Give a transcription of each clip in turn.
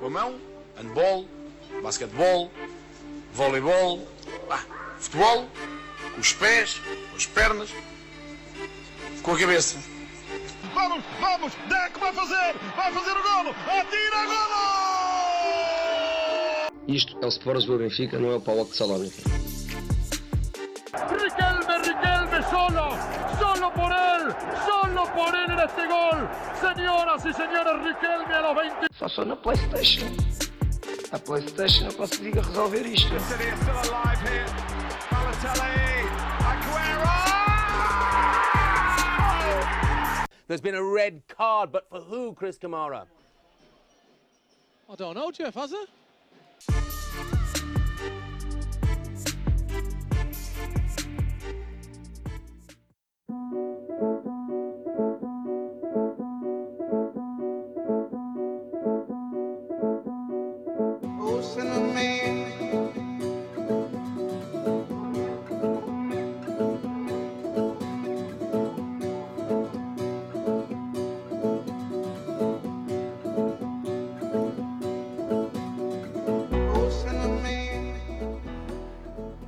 Com a mão, handball, basquetebol, voleibol, ah, futebol, com os pés, com as pernas, com a cabeça. Vamos, vamos, Deco vai fazer, vai fazer o golo, atira golo! Isto é o Sport Lisboa Benfica, não é o PAOK de Salónica. Solo en este gol. Señoras y señores, Riquelme a los 20. Só sou na Playstation. A Playstation eu consigo resolver isto. City are still alive here. Balotelli, Aguero! There's been a red card, but for who, Chris Kamara? I don't know, Jeff, has it?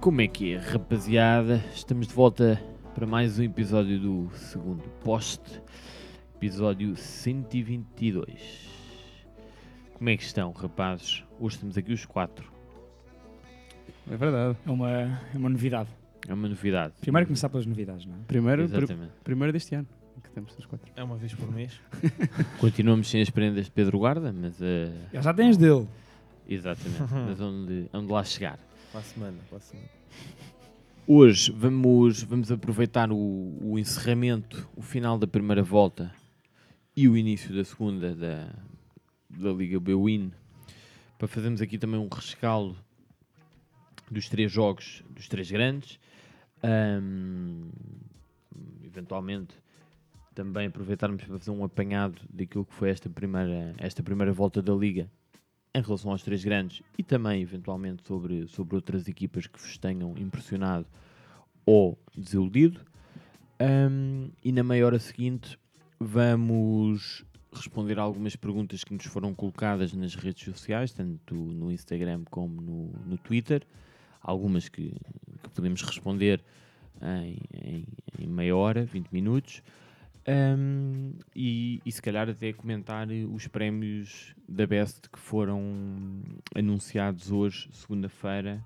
Como é que é, rapaziada? Estamos de volta para mais um episódio do segundo post, episódio 122. Como é que estão, rapazes? Hoje estamos aqui os quatro. É verdade. É uma, é uma novidade. É uma novidade. Primeiro começar pelas novidades, não é? Primeiro, pr- Exatamente. primeiro deste ano que temos os quatro. É uma vez por mês. Continuamos sem as prendas de Pedro Guarda, mas. eh, Já já tens dele. exatamente. mas onde, onde lá chegar. Para a semana, para a semana. Hoje vamos, vamos aproveitar o, o encerramento, o final da primeira volta e o início da segunda da, da Liga B-Win para fazermos aqui também um rescaldo dos três jogos, dos três grandes. Ahm, eventualmente também aproveitarmos para fazer um apanhado daquilo que foi esta primeira, esta primeira volta da Liga em relação aos três grandes e também eventualmente sobre, sobre outras equipas que vos tenham impressionado ou desiludido. Ahm, e na meia hora seguinte vamos responder algumas perguntas que nos foram colocadas nas redes sociais, tanto no Instagram como no, no Twitter. Algumas que, que podemos responder em, em, em meia hora, 20 minutos. Um, e, e se calhar até comentar os prémios da Best que foram anunciados hoje, segunda-feira,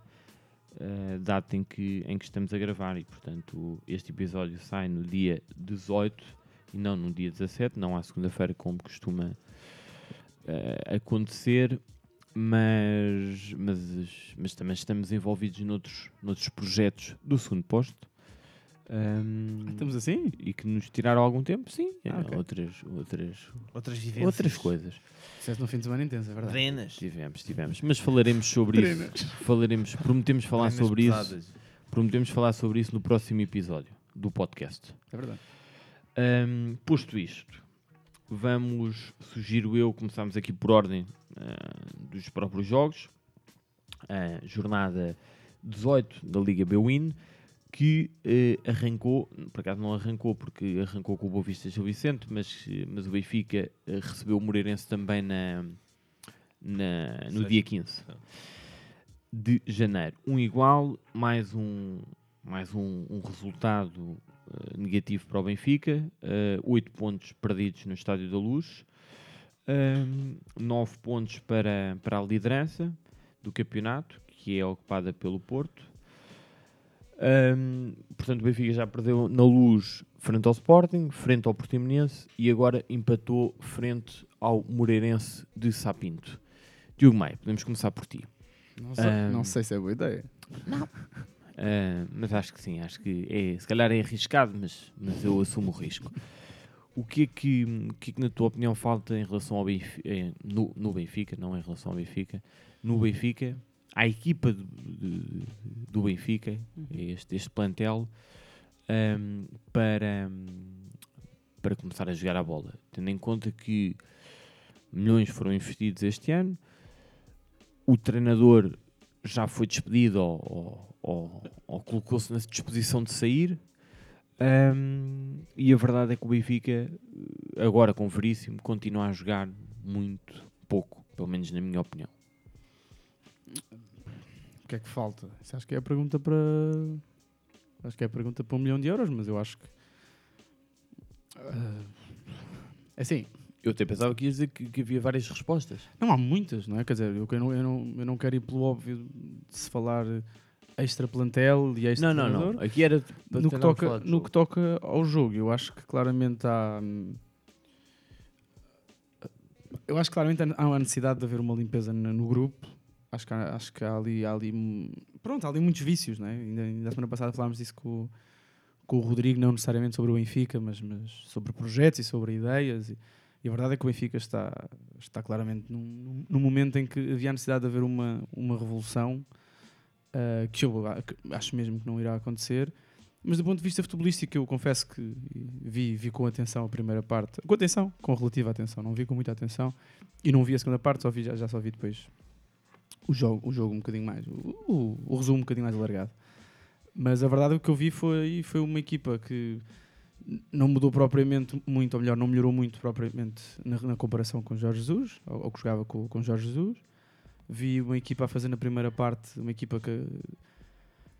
eh, data em que, em que estamos a gravar. E portanto, este episódio sai no dia 18 e não no dia 17, não à segunda-feira, como costuma eh, acontecer. Mas, mas, mas também estamos envolvidos noutros, noutros projetos do segundo posto. Um, Estamos assim? e que nos tiraram algum tempo, sim. Ah, eh, ok. outras, outras, Outras vivências. outras coisas. Disseste no fim de semana intenso, é verdade. Trenas. Tivemos, tivemos. Mas falaremos sobre isso. Falaremos, prometemos falar Trenas sobre isso. pesadas. Prometemos falar sobre isso no próximo episódio do podcast. É verdade. Ahm, posto isto, vamos, sugiro eu, começarmos aqui por ordem ah, dos próprios jogos. A jornada 18 da Liga B-Win, que eh, arrancou, por acaso não arrancou porque arrancou com o Boa Vista Gil Vicente, mas, mas o Benfica eh, recebeu o Moreirense também na, na- no Sexta. dia 15 de janeiro. Um igual, mais um, mais um, um resultado eh, negativo para o Benfica, eh, oito pontos perdidos no Estádio da Luz, nove pontos para, para a liderança do campeonato, que é ocupada pelo Porto. Ahm, portanto, o Benfica já perdeu na luz frente ao Sporting, frente ao Portimonense e agora empatou frente ao Moreirense de Sapinto. Diogo Maia, podemos começar por ti. Não sei, Ahm. não sei se é boa ideia. Ah, mas acho que sim, acho que é, se calhar é arriscado, mas, mas eu assumo o risco. O que é que, que, é que na tua opinião falta em relação ao Benfica, no, no Benfica, não em relação ao Benfica, no Benfica, à equipa do, de- do Benfica, este, este plantel, ahm, para, para começar a jogar a bola? Tendo em conta que milhões foram investidos este ano, o treinador já foi despedido ou, ou- ou- ou colocou-se na disposição de sair. Ahm, e a verdade é que o Benfica, agora com Veríssimo, continua a jogar muito pouco. Pelo menos na minha opinião. O que é que falta? Isso acho que é a pergunta para. Acho que é a pergunta para um milhão de euros, mas eu acho que. É assim, Eu até pensava que ias dizer que, que havia várias respostas. não há muitas, não é? Quer dizer, eu, eu, não, eu, não, eu não quero ir pelo óbvio de se falar extra plantel e extra Não, não, não. Aqui era no que, toca, no que toca ao jogo, eu acho que claramente há. hum, Eu acho que claramente há uma necessidade de haver uma limpeza no grupo. Acho que, há, acho que há ali, há ali. Pronto, há ali muitos vícios, né? Ainda, ainda a semana passada falámos disso com, com o Rodrigo, não necessariamente sobre o Benfica, mas, mas sobre projetos e sobre ideias. E, e a verdade é que o Benfica está, está claramente num, num- momento em que havia a necessidade de haver uma, uma revolução uh, que eu acho mesmo que não irá acontecer. Mas do ponto de vista futebolístico, eu confesso que vi, vi com atenção a primeira parte. Com atenção, com relativa atenção. Não vi com muita atenção. E não vi a segunda parte, só vi, já, já só vi depois o jogo, o jogo um bocadinho mais. O, o- o resumo um bocadinho mais alargado. Mas a verdade é o que eu vi foi, foi uma equipa que não mudou propriamente muito, ou melhor, não melhorou muito propriamente na, na comparação com Jorge Jesus, ou, ou que jogava com, com Jorge Jesus. Vi uma equipa a fazer na primeira parte, uma equipa que.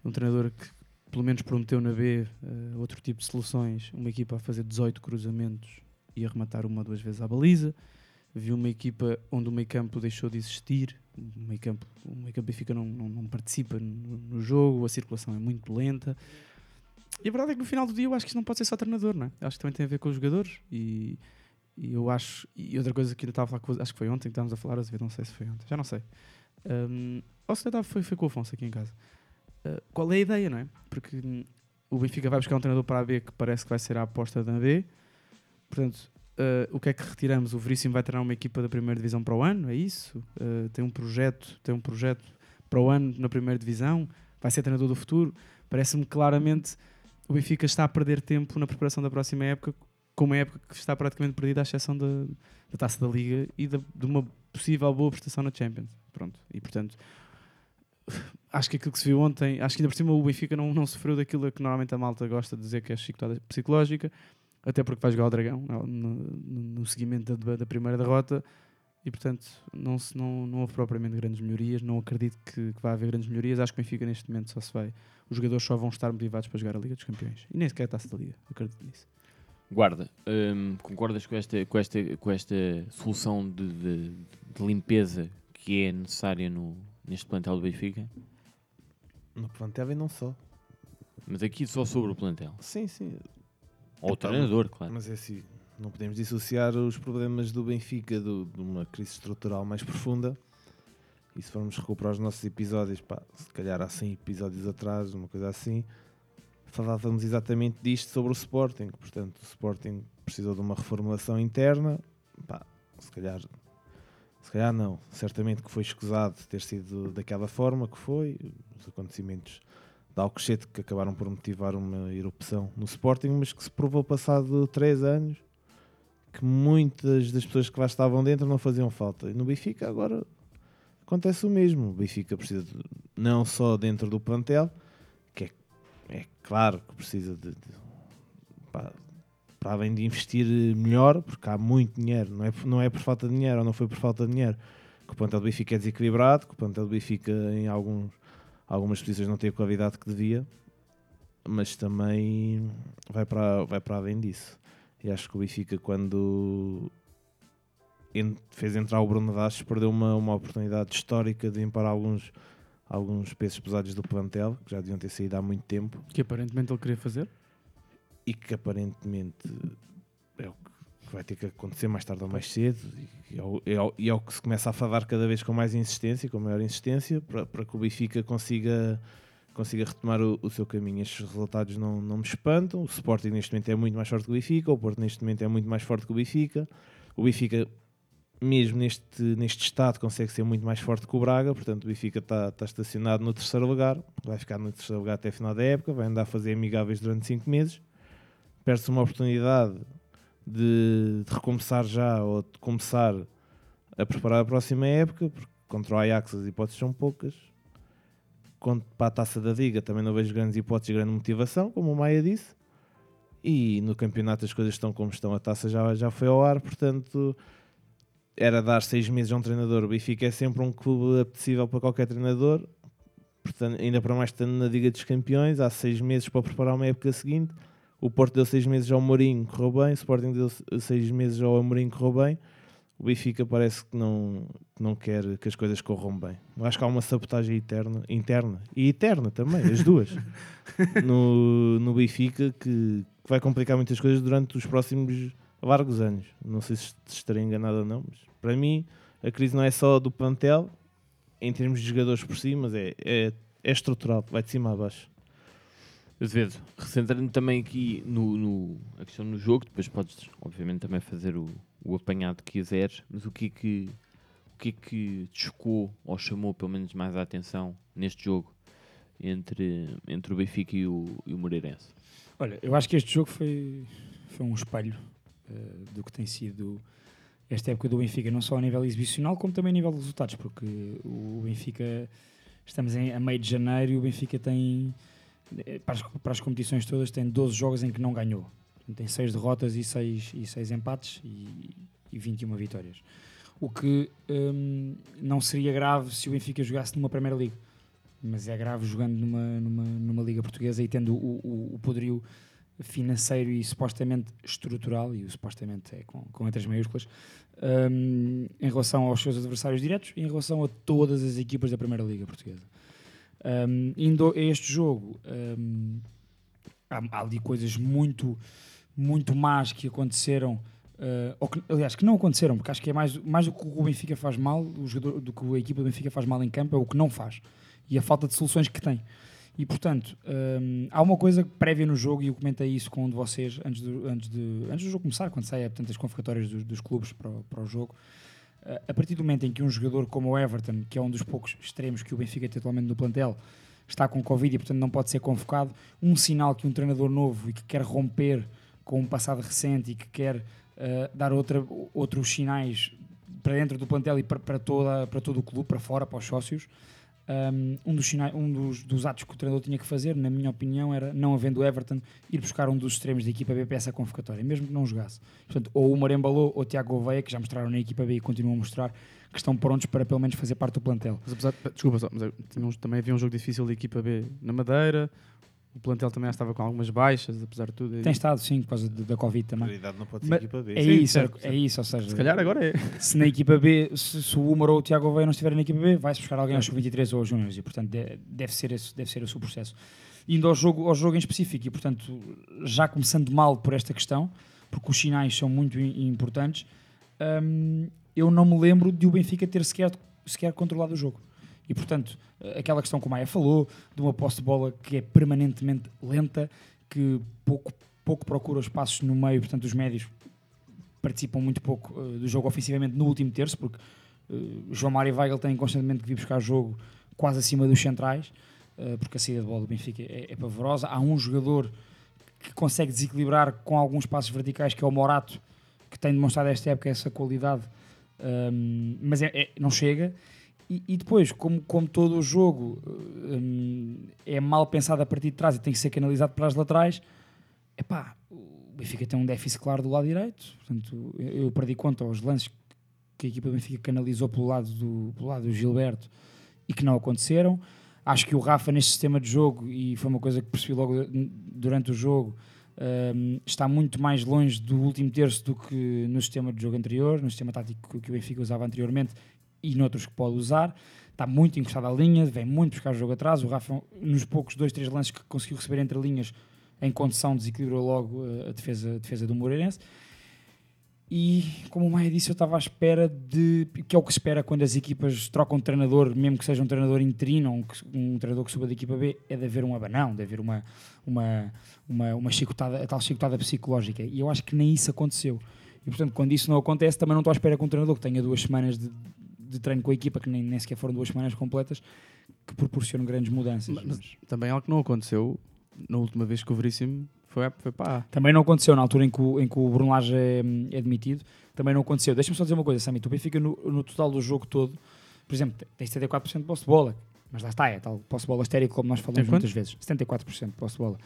um treinador que pelo menos prometeu na B eh, outro tipo de soluções, uma equipa a fazer 18 cruzamentos e a rematar uma ou duas vezes à baliza. Vi uma equipa onde o meio campo deixou de existir, o meio campo, o meio campo Benfica não, não, não participa no, no jogo, a circulação é muito lenta. E a verdade é que no final do dia eu acho que isto não pode ser só treinador, não é? Acho que também tem a ver com os jogadores e, e eu acho, e outra coisa que ainda estava a falar acho que foi ontem que estávamos a falar, às vezes não sei se foi ontem, já não sei. Um, ou se calhar foi, foi com o Afonso aqui em casa. Uh, qual é a ideia, não é? Porque hum, o Benfica vai buscar um treinador para a B que parece que vai ser a aposta da B. Portanto, uh, o que é que retiramos? O Veríssimo vai treinar uma equipa da primeira divisão para o ano, é isso? Uh, tem um projeto, tem um projeto para o ano na primeira divisão, vai ser treinador do futuro. Parece-me claramente o Benfica está a perder tempo na preparação da próxima época, com uma época que está praticamente perdida, à exceção da, da taça da Liga e da- de uma possível boa prestação na Champions. Pronto. E portanto, acho que aquilo que se viu ontem, acho que ainda por cima o Benfica não, não sofreu daquilo que normalmente a malta gosta de dizer que é chicotada psicológica, até porque vai jogar o Dragão no, no- seguimento da, da primeira derrota. E portanto, não, se, não, não houve propriamente grandes melhorias. Não acredito que, que vai haver grandes melhorias. Acho que o Benfica neste momento só se vai. Os jogadores só vão estar motivados para jogar a Liga dos Campeões. E nem sequer a taça da Liga. Acredito nisso. Guarda, hum, concordas com esta, com esta, com esta solução de, de- de limpeza que é necessária no, neste plantel do Benfica? No plantel e não só. Mas aqui só sobre o plantel. Sim, sim. Ou o treinador, claro. Mas é assim, não podemos dissociar os problemas do Benfica do- de uma crise estrutural mais profunda. E se formos recuperar os nossos episódios, pá, se calhar há 100 episódios atrás, uma coisa assim, falávamos exatamente disto sobre o Sporting. Portanto, o Sporting precisou de uma reformulação interna. Pá, se calhar, se calhar não. Certamente que foi escusado ter sido daquela forma que foi. Os acontecimentos de Alcochete que acabaram por motivar uma erupção no Sporting, mas que se provou passado 3 anos que muitas das pessoas que lá estavam dentro não faziam falta. E no Benfica agora acontece o mesmo. O Benfica precisa de- não só dentro do plantel, que é, é claro que precisa de, de pá, para além de investir melhor, porque há muito dinheiro, não é, não é por falta de dinheiro ou não foi por falta de dinheiro, que o plantel do Benfica é desequilibrado, que o plantel do Benfica em alguns, algumas posições não tem a qualidade que devia, mas também vai para, vai para além disso. E acho que o Benfica, quando fez entrar o Bruno Dassos, perdeu uma, uma oportunidade histórica de limpar alguns, alguns pesos pesados do plantel, que já deviam ter saído há muito tempo Que aparentemente ele queria fazer. e que aparentemente que vai ter que acontecer mais tarde ou mais cedo e é o, é e é o que se começa a falar cada vez com mais insistência, com maior insistência para, para que o Benfica consiga consiga retomar o, o seu caminho. Estes resultados não, não me espantam. O Sporting neste momento é muito mais forte que o Benfica, o Porto neste momento é muito mais forte que o Benfica. O Benfica, mesmo neste, neste estado, consegue ser muito mais forte que o Braga. Portanto, o Benfica está, está estacionado no terceiro lugar, vai ficar no terceiro lugar até a final da época, vai andar a fazer amigáveis durante cinco meses. Perde-se uma oportunidade de, de recomeçar já ou de começar a preparar a próxima época, porque contra o Ajax as hipóteses são poucas. Quanto para a taça da Liga, também não vejo grandes hipóteses grande motivação, como o Maia disse. E no campeonato as coisas estão como estão, a taça já, já foi ao ar, portanto era dar seis meses a um treinador. O Benfica é sempre um clube apetecível para qualquer treinador. Portanto, ainda para mais estando na Liga dos Campeões, há seis meses para preparar uma época seguinte. O Porto deu seis meses ao Mourinho, correu bem. O Sporting deu seis meses ao Amorim, correu bem. O Benfica parece que não, não quer que as coisas corram bem. Eu acho que há uma sabotagem eterna, interna e eterna também, as duas, no, no Benfica que, que vai complicar muitas coisas durante os próximos largos anos. Não sei se estarei enganado ou não, mas para mim a crise não é só do plantel, em termos de jogadores por si, mas é, é, é estrutural, vai de cima a baixo. Azevedo, recentrando também aqui no, no, a questão no jogo, depois podes, obviamente, também fazer o, o apanhado que quiseres, mas o que é que, o que, é que te chocou ou chamou pelo menos mais a atenção neste jogo entre, entre o Benfica e o, e o Moreirense? Olha, eu acho que este jogo foi, foi um espelho uh, do que tem sido esta época do Benfica, não só a nível exibicional, como também a nível de resultados, porque o Benfica, estamos em, a meio de janeiro e o Benfica tem, para as, para as competições todas, tem 12 jogos em que não ganhou. Tem 6 derrotas e 6 e seis empates e, e 21 vitórias. O que hum, não seria grave se o Benfica jogasse numa Primeira Liga, mas é grave jogando numa, numa, numa Liga Portuguesa e tendo o, o, o poderio financeiro e supostamente estrutural, e o supostamente é com, com letras maiúsculas, um, em relação aos seus adversários diretos e em relação a todas as equipas da Primeira Liga Portuguesa. Um, indo a este jogo, um, há, há, ali coisas muito, muito más que aconteceram, uh, ou que, aliás, que não aconteceram, porque acho que é mais, mais do que o Benfica faz mal, o jogador, do que a equipa do Benfica faz mal em campo, é o que não faz e a falta de soluções que tem. E portanto, há uma coisa prévia no jogo, e eu comentei isso com um de vocês antes, do, antes, de, antes do jogo começar, quando saem as convocatórias dos, dos clubes para o, para o jogo. A partir do momento em que um jogador como o Everton, que é um dos poucos extremos que o Benfica tem atualmente no plantel, está com Covid e portanto não pode ser convocado, um sinal que um treinador novo e que quer romper com um passado recente e que quer uh, dar outra, outros sinais para dentro do plantel e para, para, toda, para todo o clube, para fora, para os sócios, um, dos, um dos, dos, atos que o treinador tinha que fazer, na minha opinião, era, não havendo Everton, ir buscar um dos extremos da equipa B para essa convocatória, mesmo que não jogasse. Portanto, ou o Marembalou ou o Tiago Gouveia, que já mostraram na equipa B e continuam a mostrar, que estão prontos para pelo menos fazer parte do plantel. Mas apesar, desculpa, só, mas também havia um jogo difícil da equipa B na Madeira, o plantel também estava com algumas baixas, apesar de tudo. Tem estado, sim, por causa da Covid também. Prioridade não pode ser Mas equipa B. É sim, isso, certo, é, isso, ou seja... Se calhar agora é. Se na equipa B, se, se o Umar ou o Tiago Veia não estiverem na equipa B, vai-se buscar alguém aos sub-23 ou aos júniores, e portanto deve ser, esse, deve ser esse o processo. Indo ao jogo, ao jogo em específico, e portanto já começando mal por esta questão, porque os sinais são muito importantes, hum, eu não me lembro de o Benfica ter sequer, sequer controlado o jogo. E, portanto, aquela questão que o Maia falou, de uma posse de bola que é permanentemente lenta, que pouco, pouco procura os passos no meio, portanto, os médios participam muito pouco uh, do jogo ofensivamente no último terço, porque uh, João Mário e Weigl têm constantemente que vir buscar jogo quase acima dos centrais, uh, porque a saída de bola do Benfica é, é pavorosa. Há um jogador que consegue desequilibrar com alguns passos verticais, que é o Morato, que tem demonstrado esta época essa qualidade, um, mas é, é, não chega. E, depois, como, como todo o jogo hum, é mal pensado a partir de trás e tem que ser canalizado para as laterais, epá, o Benfica tem um déficit claro do lado direito. Portanto, eu, eu perdi conta aos lances que a equipa do Benfica canalizou pelo lado do, pelo lado do Gilberto e que não aconteceram. Acho que o Rafa, neste sistema de jogo, e foi uma coisa que percebi logo durante o jogo, um, está muito mais longe do último terço do que no sistema de jogo anterior, no sistema tático que o Benfica usava anteriormente e noutros que pode usar. Está muito encostado à linha, vem muito buscar o jogo atrás. O Rafa, nos poucos dois, três lances que conseguiu receber entre linhas, em condição, desequilibrou logo eh, a defesa, a defesa do Moreirense. E, como o Maia disse, eu estava à espera de. que é o que se espera quando as equipas trocam de treinador, mesmo que seja um treinador interino um, um treinador que suba da equipa B, é de haver um abanão, de haver uma, uma, uma, uma chicotada, a tal chicotada psicológica. E eu acho que nem isso aconteceu. E, portanto, quando isso não acontece, também não estou à espera que um treinador que tenha duas semanas de, de treino com a equipa, que nem, nem sequer foram duas semanas completas, que proporcionam grandes mudanças. Mas, mas... Também algo que não aconteceu na última vez que o Veríssimo foi, foi para. Também não aconteceu na altura em que o, em que o Bruno Lage é, é admitido, também não aconteceu. Deixa-me só dizer uma coisa, Sami, tu fica no, no total do jogo todo, por exemplo, tens 74% de posse de bola, mas lá está, é tal posse de bola estéril como nós falamos muitas vezes, 74% de posse de bola.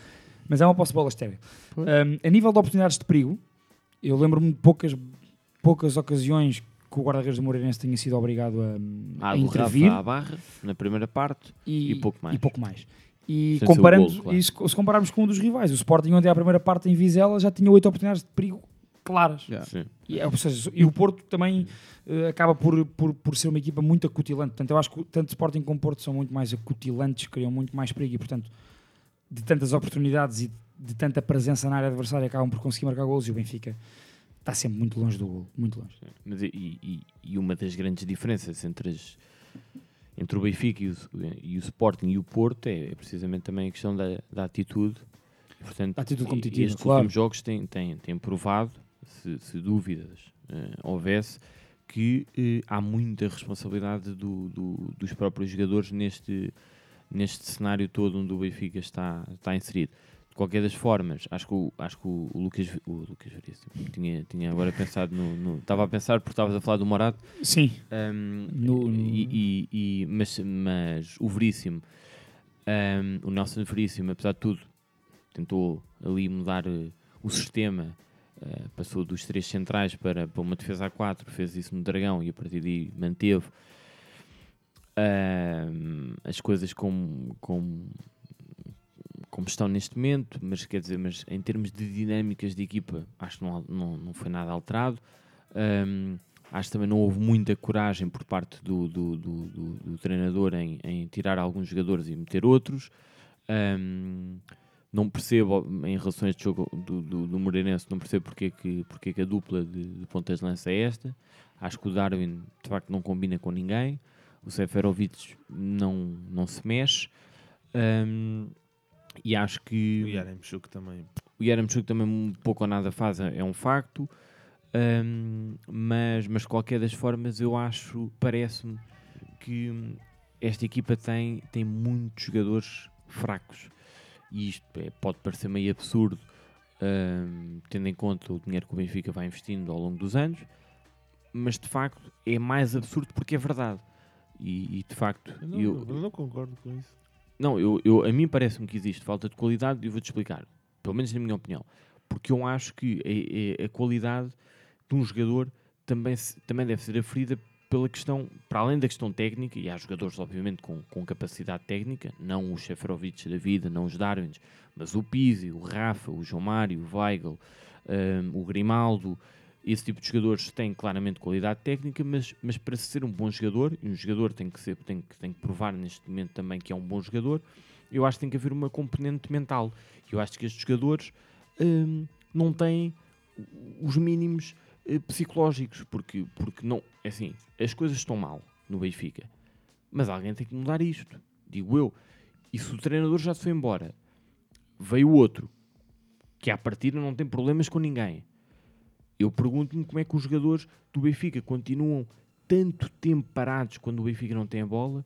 Mas é uma posse de bola estéril. Um, a nível de oportunidades de perigo, eu lembro-me de poucas, poucas ocasiões que o guarda-redes do Moreirense tenha sido obrigado a, a do intervir Rafa à barra, na primeira parte, e, e pouco mais. E pouco mais. E Sem comparando, golo, claro. e se, se compararmos com um dos rivais, o Sporting ontem à primeira parte em Vizela já tinha oito oportunidades de perigo claras. Yeah. Sim. E, é, ou seja, e o Porto também eh, acaba por, por, por ser uma equipa muito acutilante. Portanto, eu acho que tanto Sporting como Porto são muito mais acutilantes, criam muito mais perigo e, portanto, de tantas oportunidades e de tanta presença na área adversária acabam por conseguir marcar golos e o Benfica está sempre muito longe do gol, muito longe. Mas, e, e- e uma das grandes diferenças entre, as- entre o Benfica e o, e o Sporting e o Porto é, é precisamente também a questão da, da atitude. E, portanto, Da atitude competitiva, Estes claro. últimos jogos têm, têm, têm provado, se, se dúvidas eh, houvesse, que eh, há muita responsabilidade do- do- dos próprios jogadores neste, neste cenário todo onde o Benfica está, está inserido. Qualquer das formas, acho que o, acho que o, Lucas, o Lucas Veríssimo tinha, tinha agora pensado no, Estava a pensar porque estavas a falar do Morato. Sim. Um, No- no- e, e- e- mas, mas o Veríssimo, um, o Nelson Veríssimo, apesar de tudo, tentou ali mudar eh, o sistema. eh, passou dos três centrais para, para uma defesa a 4, fez isso no Dragão e a partir daí manteve um, as coisas como, como, como estão neste momento, mas quer dizer, mas em termos de dinâmicas de equipa, acho que não, não, não foi nada alterado. Um, acho que também não houve muita coragem por parte do, do, do, do- do treinador em, em tirar alguns jogadores e meter outros. Um, não percebo, em relação a este jogo do, do, do Moreirense, não percebo porque é que, porque é que a dupla de, de pontas lança é esta. Acho que o Darwin, de facto, não combina com ninguém. O Seferovic não, não se mexe. Um, e acho que... O Yaremchuk também. O Yaremchuk também um pouco ou nada faz, é um facto. Um, mas, mas de qualquer das formas, eu acho, parece-me que esta equipa tem, tem muitos jogadores fracos. E isto é, pode parecer meio absurdo, hum, tendo em conta o dinheiro que o Benfica vai investindo ao longo dos anos, mas de facto é mais absurdo porque é verdade. E, e, de facto, Eu não, eu, eu não concordo com isso. Não, eu, eu- a mim parece-me que existe falta de qualidade e vou-te explicar, pelo menos na minha opinião, porque eu acho que a, a- a qualidade de um jogador também, também deve ser aferida pela questão, para além da questão técnica, e há jogadores obviamente com, com capacidade técnica, não os Seferovic da vida, não os Darwins, mas o Pizzi, o Rafa, o João Mário, o Weigl, hum, o Grimaldo, esse tipo de jogadores têm claramente qualidade técnica, mas, mas para ser um bom jogador, e um jogador tem que, ser, tem, que, tem que provar neste momento também que é um bom jogador, eu acho que tem que haver uma componente mental. Eu acho que estes jogadores hum, não têm os mínimos eh, psicológicos, porque, porque não, é assim, as coisas estão mal no Benfica, mas alguém tem que mudar isto, digo eu. E se o treinador já se foi embora, veio outro, que à partida não tem problemas com ninguém, eu pergunto-me como é que os jogadores do Benfica continuam tanto tempo parados quando o Benfica não tem a bola,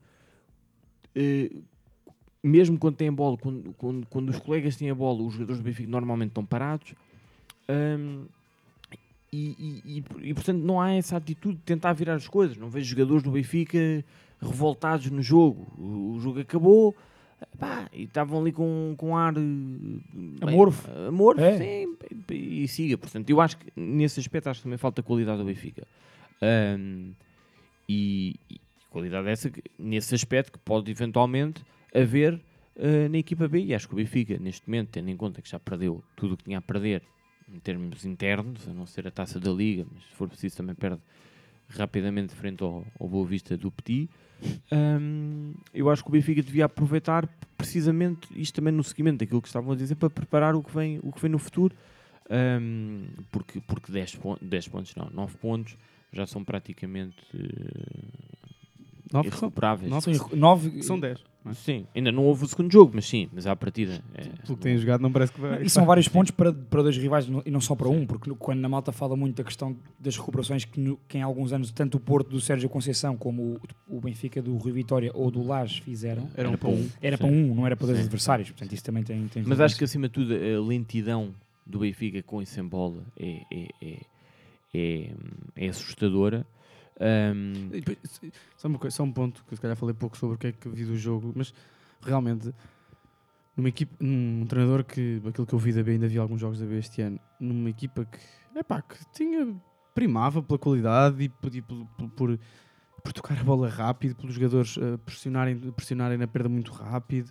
eh, mesmo quando tem a bola, quando, quando, quando os colegas têm a bola, os jogadores do Benfica normalmente estão parados. Hum, e, e- e- e, portanto não há essa atitude de tentar virar as coisas. Não vejo jogadores do Benfica revoltados no jogo. O, o jogo acabou pá, e estavam ali com, com ar eh, bem, Amorfo. amorfo, É. sim, e, e siga. Portanto, eu acho que nesse aspecto acho que também falta qualidade do Benfica. Hum, e, e qualidade essa nesse aspecto que pode eventualmente haver eh, na equipa B. E acho que o Benfica, neste momento, tendo em conta que já perdeu tudo o que tinha a perder em termos internos, a não ser a taça da Liga, mas se for preciso também perde rapidamente frente ao, ao Boa Vista do Petit. Hum, eu acho que o Benfica devia aproveitar precisamente isto também no seguimento daquilo que estavam a dizer para preparar o que vem, o que vem no futuro. Hum, porque, porque 10, pon 10 pontos, não, 9 pontos já são praticamente eh, Nove- irrecuperáveis. nove- Sim, nove- São 10. não é? Sim, ainda não houve o segundo jogo, mas sim, mas à partida. É, Pelo que têm jogado, não parece que vai. E são vários pontos para, para dois rivais e não só para um, porque quando na malta fala muito da questão das recuperações que, no- que em alguns anos tanto o Porto do Sérgio Conceição como o, o Benfica do Rui Vitória ou do Lages fizeram, Eram Era para um. Era Sim. para um, não era para dois Sim. adversários, portanto isso também tem, tem Mas acho que acima de tudo a lentidão do Benfica com e sem bola é, é, é, é, é assustadora. E depois, Só, uma coisa, só um ponto que se calhar falei pouco sobre o que é que vi do jogo, mas realmente numa equipe, num treinador que aquilo que eu vi da B, ainda vi alguns jogos da B este ano, numa equipa que, que tinha primava pela qualidade e por, por, por- por- tocar a bola rápido, pelos jogadores eh, pressionarem, pressionarem na perda muito rápido.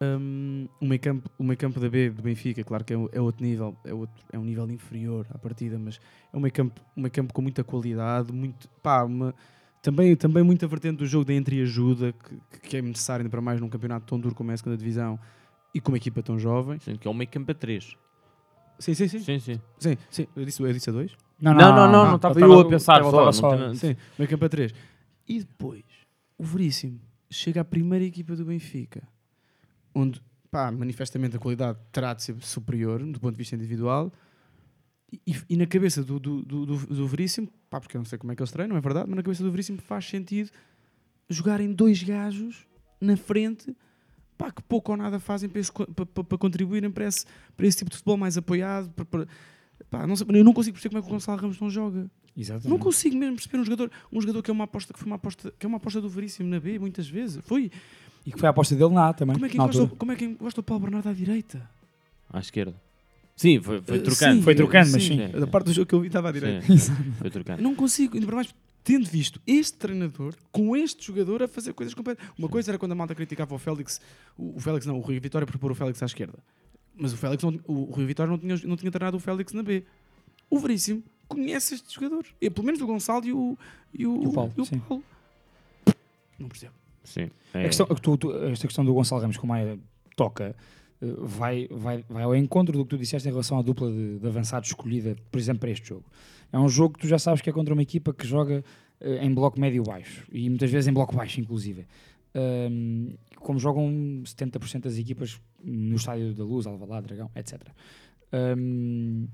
Um, o meio campo, o meio campo da B do Benfica, claro que é, é outro nível, é, outro, é um nível inferior à partida, mas é um meio campo, um meio campo com muita qualidade, muito, pá, uma, também, também muita vertente do jogo da entreajuda que, que é necessário ainda para mais num campeonato tão duro como é a segunda divisão e com uma equipa tão jovem. Sendo que é um meio campo a 3. Sim, sim, sim. Sim, sim. Sim, sim. Eu disse, eu disse a dois? Não, não, não, não, não estava eu a pensar só, só. Sim, meio campo a 3. E depois, o Veríssimo chega à primeira equipa do Benfica, onde, pá, manifestamente a qualidade terá de ser superior do ponto de vista individual. E, e- na cabeça do, do, do, do, Veríssimo, pá, porque eu não sei como é que eles treinam, é verdade, mas na cabeça do Veríssimo faz sentido jogarem dois gajos na frente, pá, que pouco ou nada fazem para, esse para, para- para contribuírem para esse, para esse tipo de futebol mais apoiado. pá, não sei- eu não consigo perceber como é que o Gonçalo Ramos não joga. Exatamente. Não consigo mesmo perceber um jogador, um jogador que é uma aposta que foi uma aposta, que é uma aposta do Veríssimo na B muitas vezes. Foi. E que foi a aposta dele na A também. Como é que na gosta, altura. como é que gosta do Paulo Bernardo à direita? À esquerda. Sim, foi, foi Eh, trocando. sim, Foi trocando, mas sim. Da parte do jogo que eu vi estava à direita. Sim, foi trocando. Eu não consigo, ainda para mais tendo visto este treinador com este jogador a fazer coisas completas. Uma coisa era quando a malta criticava o Félix, o, o Félix não, o Rui Vitória por pôr o Félix à esquerda. Mas o Félix não, o Rui Vitória não tinha, não tinha treinado o Félix na B. O Veríssimo conhece este jogador. E, pelo menos o Gonçalo e o, e o, E o Paulo, e o sim. Paulo. Não percebo. Sim. É, questão, a que tu- tu- esta questão do Gonçalo Ramos, como a toca, eh, vai, vai, vai ao encontro do que tu disseste em relação à dupla de, de avançados escolhida, por exemplo, para este jogo. É um jogo que tu já sabes que é contra uma equipa que joga eh, em bloco médio-baixo e muitas vezes em bloco baixo, inclusive. Ahm, como jogam 70% das equipas no Estádio da Luz, Alvalade, Dragão, etc. Ahm,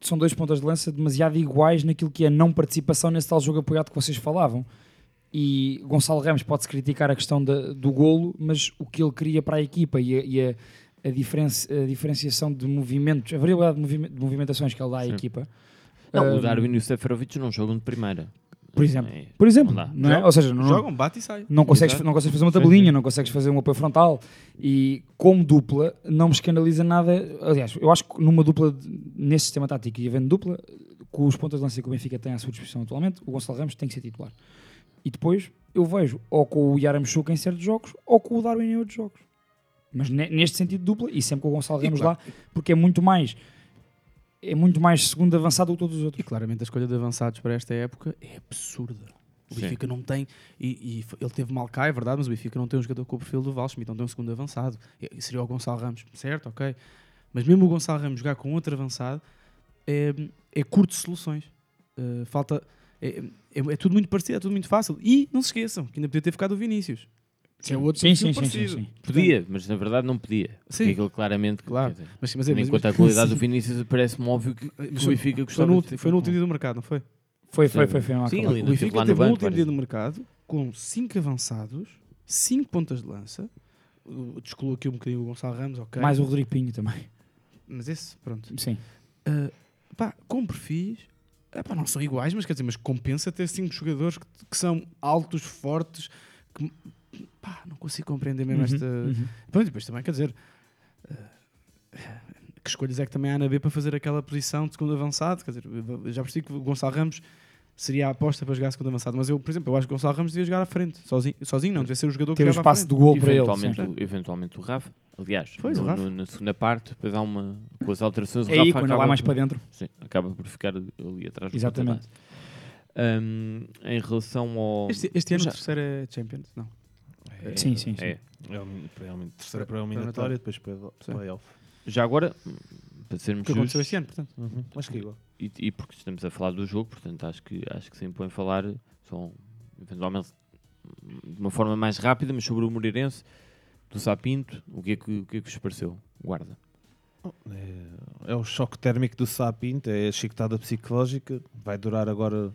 são dois pontas de lança demasiado iguais naquilo que é a não participação nesse tal jogo apoiado que vocês falavam. E Gonçalo Ramos pode-se criticar a questão da- do golo, mas o que ele queria para a equipa e a, e a, a, diferenci- a diferenciação de movimentos, a variedade de, movime- de movimentações que ele dá à Sim. equipa. Não, o Darwin e o Seferovic não jogam de primeira. por exemplo, É, por exemplo, não não é? Ou seja, não, Jogam, bate e sai. não consegues, não consegues fazer uma tabelinha, não consegues fazer um apoio frontal e como dupla não me escandaliza nada. Aliás, eu acho que numa dupla, de- nesse sistema tático e havendo dupla, com os pontas de lança que o Benfica tem à sua disposição atualmente, o Gonçalo Ramos tem que ser titular. E depois eu vejo ou com o Yaramchuk em certos jogos ou com o Darwin em outros jogos. Mas ne- neste sentido dupla e sempre com o Gonçalo E Ramos claro. lá, porque é muito mais é muito mais segundo avançado do que todos os E outros. claramente a escolha de avançados para esta época é absurda. O. Benfica não tem, e, e ele teve mal cá, é verdade, mas o Benfica não tem um jogador com o perfil do Waldschmidt, não tem um segundo avançado. E- Seria o Gonçalo Ramos, certo, ok. Mas mesmo o Gonçalo Ramos jogar com outro avançado é, é curto de soluções. Uh, falta. É, é- é tudo muito parecido, é tudo muito fácil. E não se esqueçam que ainda podia ter ficado o Vinícius. Que é outro Sim, sim, sim, sim, parecido. sim. Podia, mas na verdade não podia. Sim. Porque aquilo claramente. Claro. dizer, Mas, mas, é- mas, enquanto mas- a qualidade do Vinícius parece-me óbvio que, o foi- Benfica foi gostava no, de ulti- ter foi no último dia do mercado, não foi? Foi, foi, Sim. foi, foi, uma Sim, O Benfica no teve banco último dia do mercado com 5 avançados, 5 pontas de lança. Uh, Descolo aqui um bocadinho o Gonçalo Ramos, ok. Mais o Rodrigo Pinho também. Mas esse, pronto. Sim. Uh, pá, com perfis, epá, não são iguais, mas quer dizer, mas compensa ter 5 jogadores que, que são altos, fortes, que pá, não consigo compreender mesmo Uhum, esta. uhum. Pronto, depois também, quer dizer, uh, que escolhas é que também há na B para fazer aquela posição de segundo avançado? Quer dizer, já percebi que o Gonçalo Ramos seria a aposta para jogar segundo avançado, mas eu, por exemplo, eu acho que o Gonçalo Ramos devia jogar à frente, sozinho, sozinho não, devia ser o jogador Ter que o jogava à espaço frente. de gol para ele. Eventualmente, sim. o, eventualmente o Rafa. Aliás, Pois, o no- Rafa. no- na segunda parte, depois há uma. Com as alterações, o É aí, Rafa quando acaba lá mais por- para dentro. Sim, acaba por ficar ali atrás do Exatamente. em relação ao. Este, este ano Já- o terceiro é Champions, não. É, Sim, sim, sim. É. Realmente, realmente terceira Para- a eliminatória, depois para o Sim. playoff. Já agora, para sermos O que aconteceu justos, este ano, portanto. Uhum. Acho que é igual. e, e porque estamos a falar do jogo, portanto acho que, acho que se impõe falar só, eventualmente de uma forma mais rápida, mas sobre o Moreirense, do Sapinto, o que é que, o que, é que vos pareceu? Guarda. É, é o choque térmico do Sapinto, é a chicotada psicológica, vai durar agora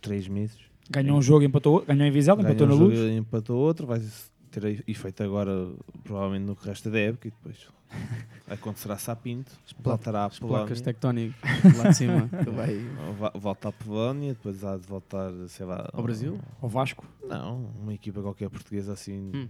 três meses. Ganhou um jogo, empatou, ganhou em Vizela, empatou um na jogo, luz. empatou outro, vai ter efeito agora, provavelmente no resto da época, e depois acontecerá Sapinto, voltará à As placas Polónia, tectónicas lá de cima. vai va- volta à Polónia, depois há de voltar, sei lá, ao Brasil. Ao Vasco. Não, uma equipa qualquer portuguesa assim, Hum.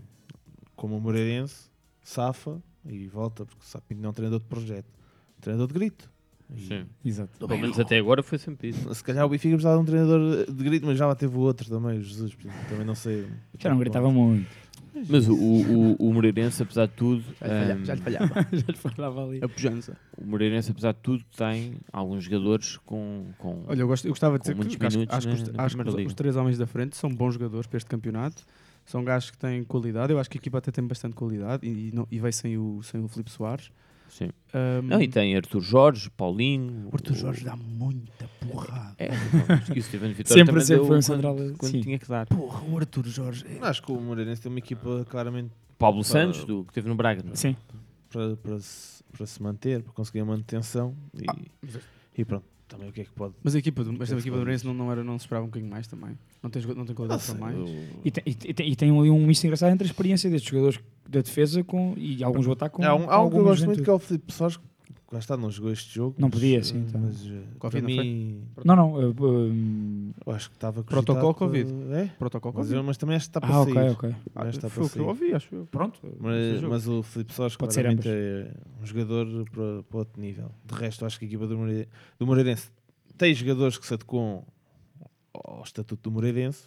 como o Moreirense, safa e volta, porque o Sapinto não é um treinador de projeto, é um treinador de grito. Sim. Exato. Pelo menos até agora foi sempre isso. Se calhar o Benfica precisava de um treinador de grito, mas já lá teve o outro também, o Jesus. Também não sei. Já não gritava muito. Mas o, o, o Moreirense, apesar de tudo, Já lhe já falhava. Já lhe falava ali. A pujança. o Moreirense, apesar de tudo, tem alguns jogadores com. com Olha, eu, gosto, eu gostava de dizer muitos que acho, acho que, na- os, na acho que os- os três homens da frente são bons jogadores para este campeonato. São gajos que têm qualidade. Eu acho que a equipa até tem bastante qualidade e, e, não, e veio sem o, sem o Filipe Soares. Sim. Ahm, Não, e tem Arthur Jorge, Paulinho. o Arthur o- Jorge dá muita porrada. É, e o Steven Vitória Sempre, também sempre deu foi um quando- central, quando sim. tinha que dar. Porra, o Arthur Jorge. é- Acho que o Moreirense tem uma equipa claramente Pablo Santos, do, que teve no Braga. não é? Sim. para, para, se, para se manter, para conseguir a manutenção. E, Ah, e pronto, também o que é que pode. Mas a equipa do, mas a Tem equipa do Lourenço segundos. não, não, era, não se esperava um bocadinho mais também. Não tem, não tem qualidade sei, para mais. eu- E tem, e tem, e tem ali um misto engraçado entre a experiência destes jogadores da defesa com, e alguns do ataque com. Há um, há um que eu gosto muito que é o Filipe Soares, que lá está, não jogou este jogo. Não podia, eh, sim, tá. Mas eh, Covid, para mim, Não, não. uh, um, eu acho que estava Protocolo Covid. É? Protocolo Mas, Covid. mas também acho que está para ah, sair. ok, ok. Ah, Mas está foi o para que eu ouvi, acho eu. Pronto. Mas, mas o Filipe Soares Pode ser claramente é um jogador para, para outro nível. De resto, acho que a equipa do, Moreira, do Moreirense tem jogadores que se adequam ao estatuto do Moreirense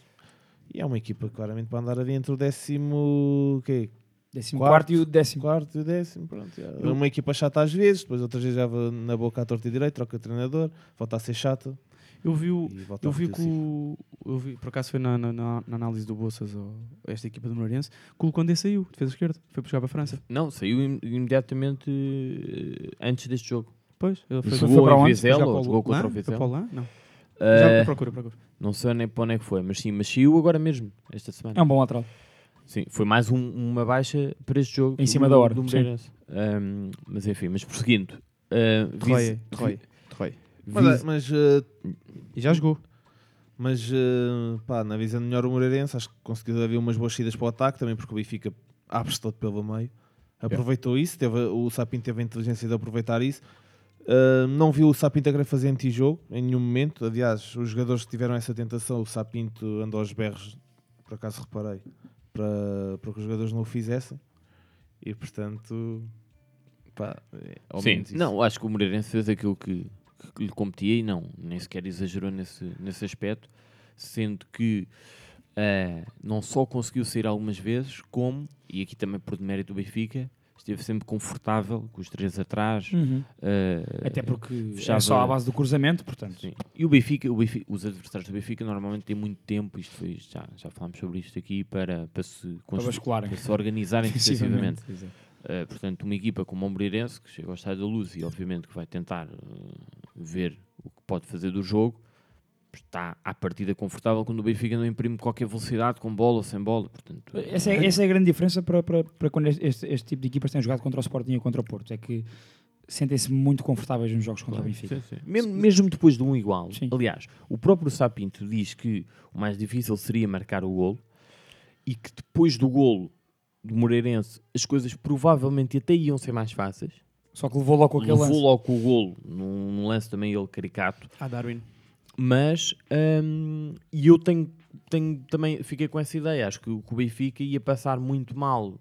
e é uma equipa claramente para andar ali entre o décimo o quê? Décimo Quarto. quarto e o décimo. quarto e o décimo. Pronto, é uma equipa chata às vezes, depois outras vezes já na boca à torta e direito, troca de treinador, volta a ser chata. Eu vi, o, eu vi que o, eu vi, por acaso foi na, na, na- análise do Bolsas ou esta equipa do Moreirense, que o Condé saiu, defesa esquerda, foi buscar para a França. Não, saiu im- imediatamente eh, antes deste jogo. Pois, ele foi, Jogou para em onde? Vizela, já ou o jogou contra o Foi Vizela? para o Lã? Não. Eh, Já procura, procura. não sei nem para onde é que foi, mas sim, mas saiu agora mesmo, esta semana. É um bom lateral. Sim, foi mais um- uma baixa para este jogo. Em cima do- da hora, Do sim. Moreirense. Ahm, mas enfim, mas prosseguindo. Uh, Troia, Troia, Troia. Mas, mas, E já jogou. mas eh, pá, analisando melhor o Moreirense, acho que conseguiu haver umas boas saídas para o ataque, também porque o Benfica abre-se todo pelo meio. Aproveitou isso, teve, o Sapinto teve a inteligência de aproveitar isso. Uh, não viu o Sapinto a querer fazer anti-jogo em nenhum momento. Aliás, os jogadores que tiveram essa tentação, o Sapinto andou aos berros, por acaso reparei, para, para que os jogadores não o fizessem. E portanto, pá, é, ao Sim, menos isso. não, acho que o Moreirense fez aquilo que, que lhe competia e não, nem sequer exagerou nesse, nesse aspecto, sendo que eh, não só conseguiu sair algumas vezes, como, e aqui também por demérito do Benfica, esteve sempre confortável com os três atrás. eh, Até porque fechava- é só à base do cruzamento, portanto. Sim. E o Benfica, o Benfica- os adversários do Benfica normalmente têm muito tempo, isto foi, já, já falámos sobre isto aqui, para, para, se, bascularem. para se organizarem defensivamente. Exato. Uh, portanto, uma equipa como o Moreirense, que chega ao estádio da luz e obviamente que vai tentar uh, ver o que pode fazer do jogo, está à partida confortável quando o Benfica não imprime qualquer velocidade, com bola ou sem bola. Portanto, Essa é, essa é a grande diferença para, para, para quando este, este- tipo de equipas têm jogado contra o Sporting e contra o Porto. É que sentem-se muito confortáveis nos jogos contra o Benfica. Sim, sim. Mesmo, mesmo depois de um igual. Sim. Aliás, o próprio Sapinto diz que o mais difícil seria marcar o golo e que depois do golo do Moreirense as coisas provavelmente até iam ser mais fáceis. Só que levou logo com aquele Levou lance. logo com o golo, num, num lance também ele caricato. Ah, Darwin. Mas, hum, e eu tenho, tenho também, fiquei com essa ideia, acho que, o- que o Benfica ia passar muito mal,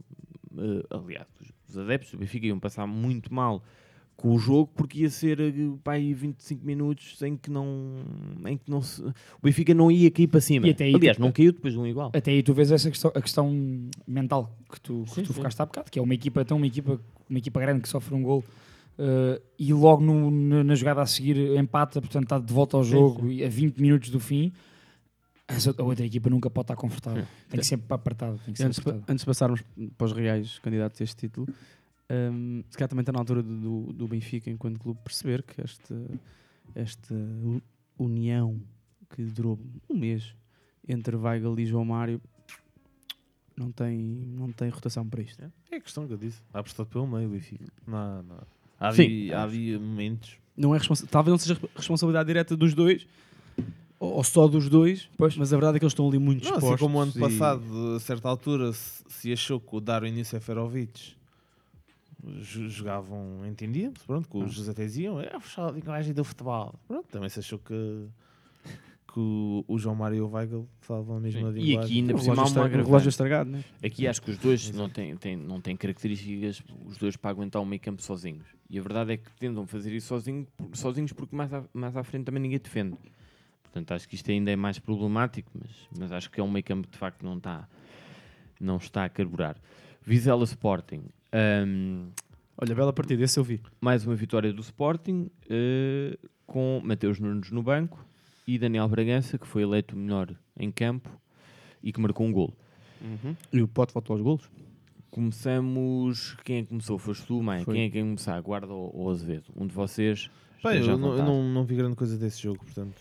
eh, aliás, os, os adeptos do Benfica iam passar muito mal com o jogo, porque ia ser eh, pá, aí 25 minutos em que não, em que não se, o Benfica não ia cair para cima. Aí, aliás, tipo, não caiu depois de um igual. Até aí tu vês essa questão, a questão mental que tu, que Sim, tu sim. focaste há bocado, que é uma equipa, tão uma equipa, uma equipa grande que sofre um gol eh, e logo no- na, na jogada a seguir empata, portanto está de volta ao jogo e a 20 minutos do fim. essa- A outra equipa nunca pode estar confortável. Tem que ser apertado. Tem que ser Antes, apertado. antes de passarmos para os reais candidatos a este título, hum, se calhar também está na altura do, do, Benfica, enquanto clube, perceber que esta, esta união que durou um mês entre Weigl e João Mário não tem, não tem rotação para isto. É a questão que eu disse. Há apostado pelo meio, Benfica. Não, não. Há Sim. ali momentos. Não é responsa- Talvez não seja responsabilidade direta dos dois, ou, ou só dos dois, mas a verdade é que eles estão ali muito Não, expostos. assim como o ano e- passado, a certa altura, se, se achou que o Darwin e o Seferovic jo- jogavam, entendiam-se, pronto, que os José diziam, é fechado a gaja do futebol. Pronto, também se achou que, que o, o João Mário e o Weigl falam a mesma Sim. E aqui ainda por cima há uma relógio agravante. estragado, né? Aqui acho que os dois não têm, têm, não têm características, os dois para aguentar o meio campo sozinhos. E a verdade é que tentam fazer isso sozinho, sozinhos porque mais à, mais à frente também ninguém defende. Portanto, acho que isto ainda é mais problemático, mas, mas acho que é um meio campo que de facto não está, não está a carburar. Vizela Sporting. hum, Olha, bela partida, esse eu vi. mais uma vitória do Sporting eh, com Mateus Nunes no banco e Daniel Bragança, que foi eleito o melhor em campo e que marcou um gol. E o Pote voltou aos golos. Começamos. Quem é que começou? Foste tu, Maia? Foi. Quem é que começar? Guarda ou, Azevedo? Um de vocês. À eu, não, eu não, não vi grande coisa desse jogo, portanto.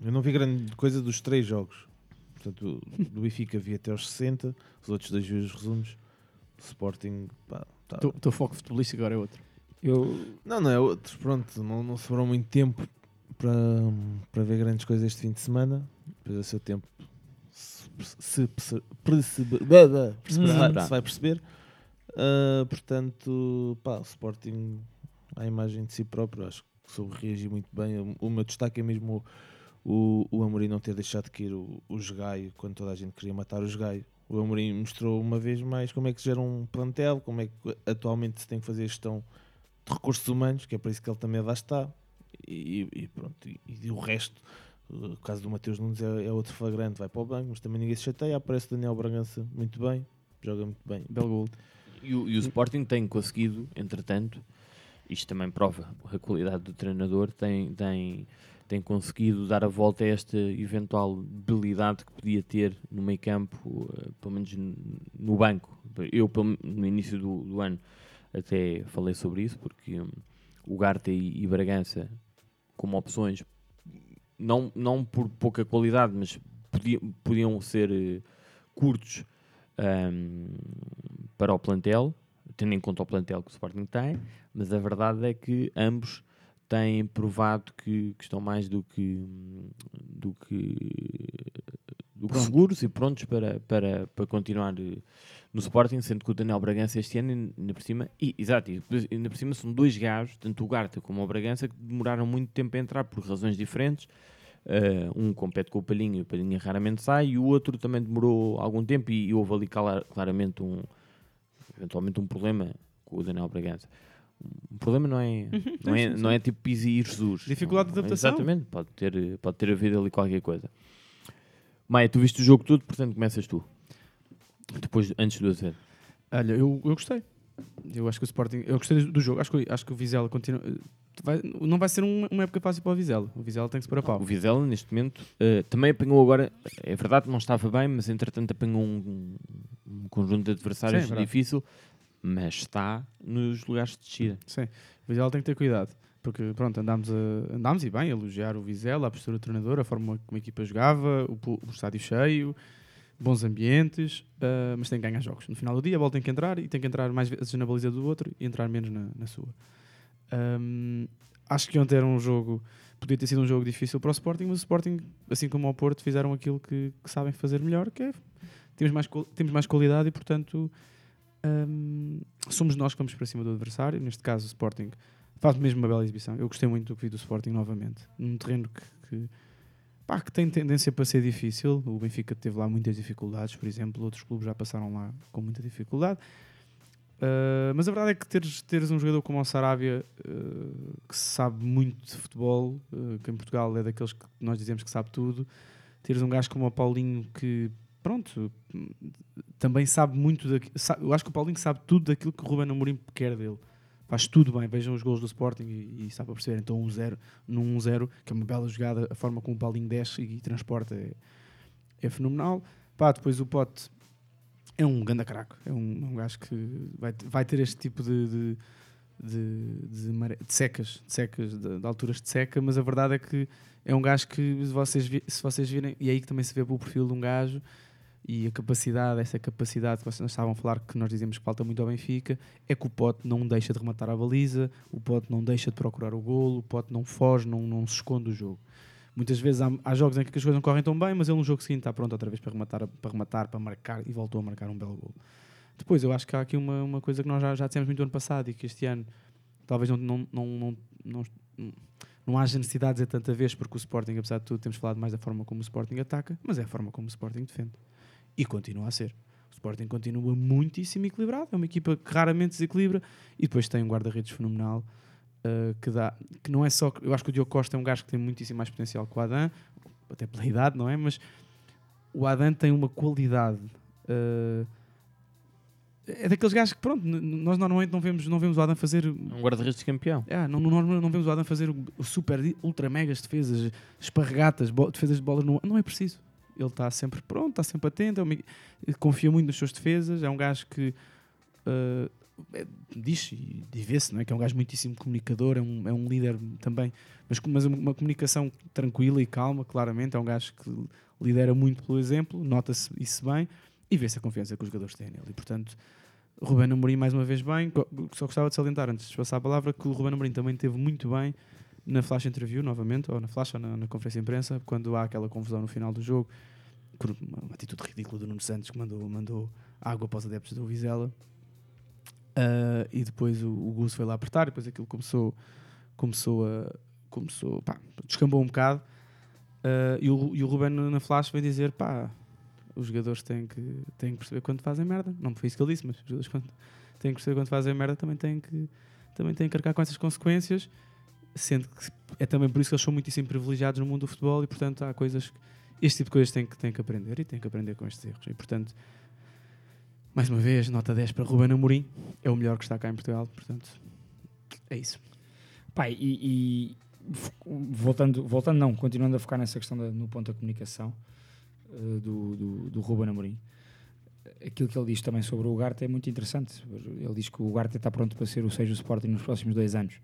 Eu não vi grande coisa dos três jogos. Portanto, do Benfica vi até aos 60, os outros dois vi os resumos. Sporting, pá, tá- O teu foco futebolístico agora é outro. Eu, Não, não é outros, pronto, não, não sobrou muito tempo para, para ver grandes coisas este fim de semana. Depois a seu tempo se, se, perce- percebe- perceberá, Hum. se vai perceber. Ah, portanto, pá, o Sporting à imagem de si próprio, acho que soube reagir muito bem. O, o meu destaque é mesmo o, o, o Amorim não ter deixado cair o, o Jogaio quando toda a gente queria matar o Jogaio. O Amorim mostrou uma vez mais como é que se gera um plantel, como é que atualmente se tem que fazer a gestão de recursos humanos, que é para isso que ele também lá está. E, e pronto, e, e o resto, o caso do Mateus Nunes é, é outro flagrante, vai para o banco, mas também ninguém se chateia. Aparece o Daniel Bragança muito bem, joga muito bem. Belo gol. E o, e o Sporting tem conseguido, entretanto, isto também prova a qualidade do treinador, tem, tem, tem conseguido dar a volta a esta eventual debilidade que podia ter no meio campo, eh, pelo menos no banco. Eu, no início do, do ano, até falei sobre isso, porque hum, o Garte e, e Bragança, como opções, não, não por pouca qualidade, mas podia- podiam ser eh, curtos hum, para o plantel, tendo em conta o plantel que o Sporting tem, mas a verdade é que ambos têm provado que, que estão mais do que do que, do que seguros e prontos para, para, para continuar eh, no Sporting, sendo que o Daniel Bragança este ano, ainda por cima, e, exato, ainda por cima são dois gajos, tanto o Garta como o Bragança, que demoraram muito tempo a entrar por razões diferentes. Eh, um compete com o Palhinha e o Palhinha raramente sai, e o outro também demorou algum tempo e, e houve ali clara- claramente um eventualmente um problema com o Daniel Bragança. Um problema não é, não é, sim, sim. não é tipo Pizzi e Jesus. Dificuldade de Não- adaptação. Exatamente, pode ter, pode ter havido ali qualquer coisa. Maia, tu viste o jogo todo, portanto começas tu. Depois, antes do Azevedo. Olha, eu, eu gostei. Eu acho que o Sporting. Eu gostei do jogo. Acho que, acho que o Vizela continua. vai- não vai ser um- uma época fácil para o Vizela. O Vizela tem que se pôr a pau. O Vizela, neste momento, eh, também apanhou agora. É verdade que não estava bem, mas entretanto apanhou um, um conjunto de adversários Sim, é difícil, mas está nos lugares de descida. Sim. O Vizela tem que ter cuidado. Porque, pronto, andámos, a, andámos e bem a elogiar o Vizela, a postura do treinador, a forma como a equipa jogava, o, o estádio cheio, bons ambientes, ah, mas tem que ganhar jogos. No final do dia, a bola tem que entrar e tem que entrar mais vezes na baliza do outro e entrar menos na, na sua. Ahm, acho que ontem era um jogo, podia ter sido um jogo difícil para o Sporting, mas o Sporting, assim como o Porto, fizeram aquilo que, que sabem fazer melhor, que é temos mais, temos mais qualidade e, portanto, ahm, somos nós que vamos para cima do adversário. Neste caso, o Sporting faz mesmo uma bela exibição. Eu gostei muito do que vi do Sporting novamente, num terreno que, que, pá, que tem tendência para ser difícil. O Benfica teve lá muitas dificuldades, por exemplo, outros clubes já passaram lá com muita dificuldade. Uh, mas a verdade é que teres, teres um jogador como o Sarabia uh, que sabe muito de futebol, uh, que em Portugal é daqueles que nós dizemos que sabe tudo, teres um gajo como o Paulinho que, pronto, também sabe muito. daqui- sa- eu acho que o Paulinho sabe tudo daquilo que o Ruben Amorim quer dele. Faz tudo bem. Vejam os gols do Sporting e, e sabe para perceber. Então, um 0 num 1-0, que é uma bela jogada, a forma como o Paulinho desce e, transporta é, é fenomenal. Pá, depois o Pote é um ganda craco. É um, um gajo que vai, vai ter este tipo de, de, de, de mare- de secas, de, secas de, de alturas de seca, mas a verdade é que é um gajo que, se vocês, vi- se vocês virem, e é aí que também se vê o perfil de um gajo e a capacidade, essa capacidade que vocês estavam a falar, que nós dizemos que falta muito ao Benfica, é que o Pote não deixa de rematar a baliza, o Pote não deixa de procurar o golo, o Pote não foge, não, não se esconde do jogo. Muitas vezes há, há jogos em que as coisas não correm tão bem, mas ele no jogo seguinte está pronto outra vez para rematar, para, rematar, para marcar e voltou a marcar um belo gol. Depois, eu acho que há aqui uma, uma coisa que nós já, já dissemos muito ano passado e que este ano talvez não, não, não, não, não, não haja necessidade de dizer tanta vez, porque o Sporting, apesar de tudo, temos falado mais da forma como o Sporting ataca, mas é a forma como o Sporting defende. E continua a ser. O Sporting continua muitíssimo equilibrado, é uma equipa que raramente desequilibra e depois tem um guarda-redes fenomenal. uh, que dá, que não é só. Eu acho que o Diogo Costa é um gajo que tem muitíssimo mais potencial que o Adam, até pela idade, não é? Mas o Adam tem uma qualidade. uh, é daqueles gajos que, pronto, nós normalmente não vemos, não vemos o Adam fazer. Um guarda-redes campeão. É, não, não, não vemos o Adam fazer super, ultra megas defesas, esparregatas, defesas de bola. Não, não é preciso. Ele está sempre pronto, está sempre atento, é uma- confia muito nas suas defesas. É um gajo que uh, é, diz e e vê-se, não é? Que é um gajo muitíssimo comunicador, é um, é um líder também, mas, mas uma comunicação tranquila e calma, claramente. É um gajo que lidera muito pelo exemplo, nota-se isso bem e vê-se a confiança que os jogadores têm nele. E portanto, Ruben Amorim mais uma vez bem. Só gostava de salientar, antes de passar a palavra, que o Ruben Amorim também teve muito bem na flash interview, novamente, ou na flash, ou na, na conferência de imprensa, quando há aquela confusão no final do jogo, uma, atitude ridícula do Nuno Santos que mandou, mandou água para os adeptos do Vizela. Ah, e depois o, o Gus foi lá apertar, depois aquilo começou, começou a. Começou, pá, descambou um bocado. Ah, e, o, e o Ruben na flash veio dizer: pá, os jogadores têm que, têm que perceber quando fazem merda. Não foi isso que ele disse, mas os jogadores quando, têm que perceber quando fazem merda também têm que, também têm que arcar com essas consequências. Sendo que é também por isso que eles são muitíssimo privilegiados no mundo do futebol e, portanto, há coisas. que- Este tipo de coisas têm que, têm que aprender e têm que aprender com estes erros. E, portanto, mais uma vez, nota 10 para Ruben Amorim. É o melhor que está cá em Portugal. Portanto, é isso. Pá, e, e voltando, voltando, não, continuando a focar nessa questão da- no ponto da comunicação eh, do, do, do Ruben Amorim, aquilo que ele diz também sobre o Ugarte é muito interessante. Ele diz que o Ugarte está pronto para ser o seja o Sporting nos próximos dois anos.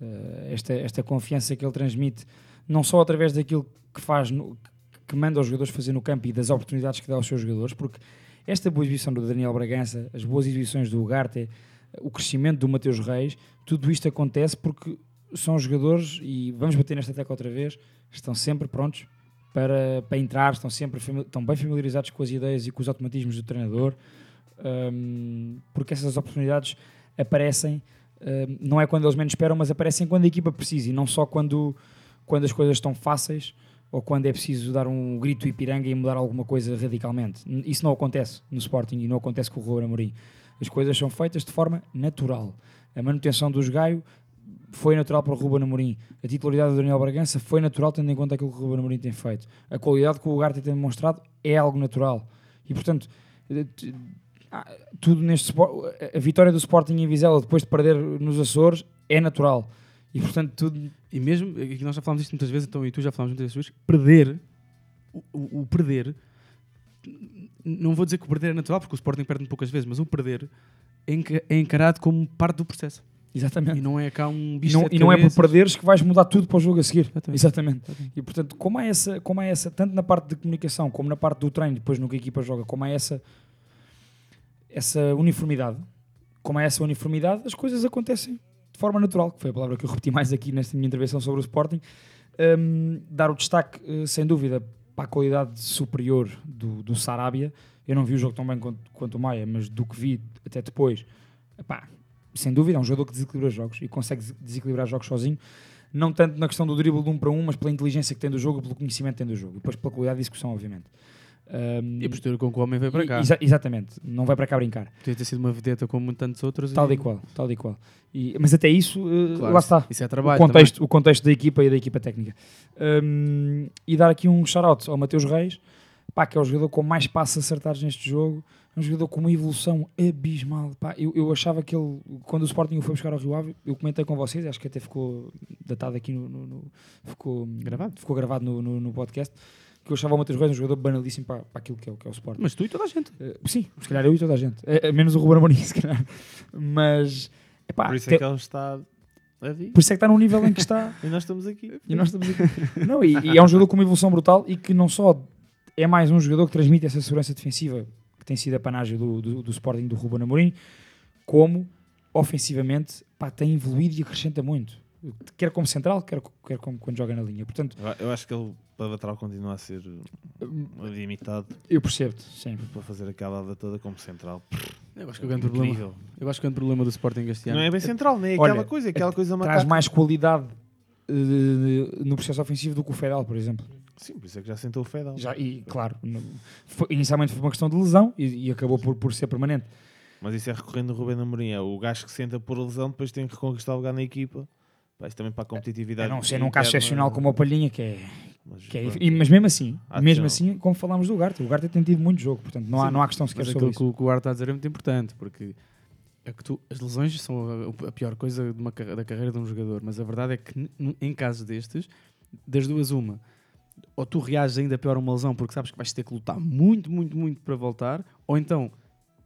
Eh, esta, esta confiança que ele transmite, não só através daquilo que faz, no- que manda os jogadores fazer no campo e das oportunidades que dá aos seus jogadores, porque esta boa exibição do Daniel Bragança, as boas exibições do Ugarte, o crescimento do Mateus Reis, tudo isto acontece porque são jogadores, e vamos bater nesta tecla outra vez, estão sempre prontos para, para entrar, estão sempre estão bem familiarizados com as ideias e com os automatismos do treinador, hum, porque essas oportunidades aparecem, hum, não é quando eles menos esperam, mas aparecem quando a equipa precisa e não só quando, quando as coisas estão fáceis ou quando é preciso dar um grito Ipiranga e mudar alguma coisa radicalmente. Isso não acontece no Sporting e não acontece com o Ruben Amorim. As coisas são feitas de forma natural. A manutenção dos Gaio foi natural para o Ruben Amorim. A titularidade do Daniel Bragança foi natural tendo em conta aquilo que o Ruben Amorim tem feito. A qualidade que o Ugarte tem demonstrado é algo natural. E, portanto, eh, ah, tudo neste a vitória do Sporting em Vizela depois de perder nos Açores é natural. E, portanto, tudo... E mesmo, aqui nós já falámos disto muitas vezes, então, e tu já falámos muitas vezes, perder, o, o- o perder, não vou dizer que o perder é natural, porque o Sporting perde poucas vezes, mas o perder é, é encarado como parte do processo. Exatamente. E não é cá um E bicho não, sete e não é por perderes que vais mudar tudo para o jogo a seguir. Exatamente. Exatamente. E portanto, como há, essa, como há essa, tanto na parte de comunicação como na parte do treino, depois no que a equipa joga, como há essa, essa uniformidade, como há essa uniformidade, as coisas acontecem de forma natural, que foi a palavra que eu repeti mais aqui nesta minha intervenção sobre o Sporting. Hum, dar o destaque, eh, sem dúvida, para a qualidade superior do, do Sarabia. Eu não vi o jogo tão bem quanto, quanto o Maia, mas do que vi até depois, epá, sem dúvida, é um jogador que desequilibra jogos e consegue des- desequilibrar jogos sozinho. Não tanto na questão do drible de um para um, mas pela inteligência que tem do jogo, pelo conhecimento que tem do jogo. E depois pela qualidade de execução, obviamente. Um, E a postura com que o homem veio para cá. exa- exatamente, não vai para cá brincar. Podia ter sido uma vedeta como tantos outros. Tal e qual, tal e qual. E, mas até isso, uh, Claro, lá está. isso é trabalho o, contexto, o contexto da equipa e da equipa técnica. Um, e dar aqui um shout-out ao Mateus Reis, pá, que é o jogador com mais passos acertados neste jogo. É um jogador com uma evolução abismal. Pá, eu, eu achava que ele, quando o Sporting o foi buscar ao Rio Ave, eu comentei com vocês, acho que até ficou datado aqui no. no- no- ficou Gravado. Ficou gravado no, no podcast. Que eu achava o Mateus Reis um jogador banalíssimo para, para aquilo que é, o- que é o Sporting. Mas tu e toda a gente. Eh, sim, se calhar eu e toda a gente. Eh, menos o Ruben Amorim, se calhar. Mas. epá, Por isso te- é que ele está a vir. por isso é que está no nível em que está. E nós estamos aqui. E nós estamos aqui. Não, e, e é um jogador com uma evolução brutal e que não só é mais um jogador que transmite essa segurança defensiva que tem sido a panagem do, do, do Sporting do Ruben Amorim, como ofensivamente pá, tem evoluído e acrescenta muito. Quer como central, quer, quer como quando joga na linha. Portanto, Eu- acho que ele para lateral continua a ser uh, limitado eu percebo-te, sim. para fazer aquela ala toda como central. Eu acho que o grande problema, eu acho que o grande problema do Sporting este ano Não é bem central, nem é Olha, aquela coisa, aquela coisa Traz macaca. mais qualidade eh, no processo ofensivo do que o Fedal, por exemplo. Sim, por isso é que já sentou o Fedal. Já, e, claro, no- foi- inicialmente foi uma questão de lesão e, e acabou por, por ser permanente. Mas isso é recorrendo no Rubén Amorim. É o gajo que senta por lesão, depois tem que reconquistar o lugar na equipa. Pá, isso também para a competitividade. A não ser num caso excepcional como o Palhinha, que é. Mas, que é e- mas mesmo assim, Há mesmo assim, como falámos do Ugarte, o Ugarte tem tido muito jogo, portanto não há, Sim, não há questão sequer Mas sobre aquilo isso. que, o- Arte está a dizer é muito importante, porque é que tu- as lesões são a, a pior coisa uma da carreira de um jogador, mas a verdade é que em casos destes, das duas uma, ou tu reages ainda pior a uma lesão porque sabes que vais ter que lutar muito, muito, muito para voltar, ou então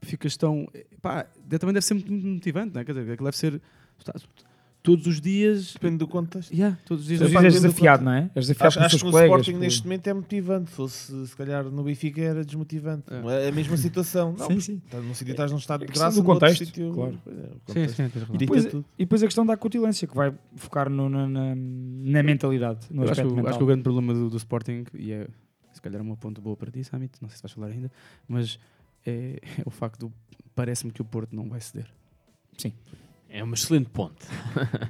ficas tão... Pá, de- também deve ser muito, muito motivante, não é? Quer dizer, deve ser... tu todos os dias... Depende do contexto. Yeah, todos os dias... Todos os dias és desafiado, não é? És desafiado Acho, acho teus que o colegas. Sporting por- neste momento é motivante. Fosse, se calhar no Benfica era desmotivante. É. É a mesma situação. Não, Sim, sim. Estás num sítio estás num estado de É graça, do no outro contexto, sítio- claro. É, Sim, contexto. sim, tens razão. E Depois, e depois a questão da acutilância, que vai focar no- na, na, na mentalidade, no acho, mental. acho que o grande problema do, do Sporting, e é se calhar uma ponto boa para ti, Samit, não sei se vais falar ainda, mas é, é o facto do. Parece-me que o Porto não vai ceder. É uma excelente ponte.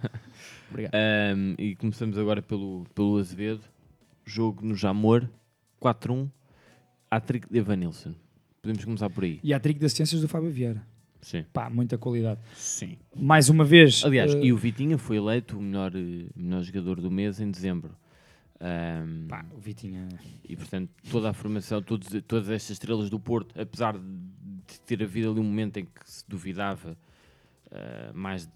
Obrigado. Ahm, e começamos agora pelo, pelo Azevedo. Jogo no Jamor, 4-1. Hat-trick de Evanilson. Podemos começar por aí. E a trick das ciências do Fábio Vieira. Sim. Pá, muita qualidade. Sim. Mais uma vez. Aliás, eh, e o Vitinha foi eleito o melhor, melhor jogador do mês em dezembro. Ahm, pá, o Vitinha. E portanto, toda a formação, todos, todas estas estrelas do Porto, apesar de ter havido ali um momento em que se duvidava ah, mais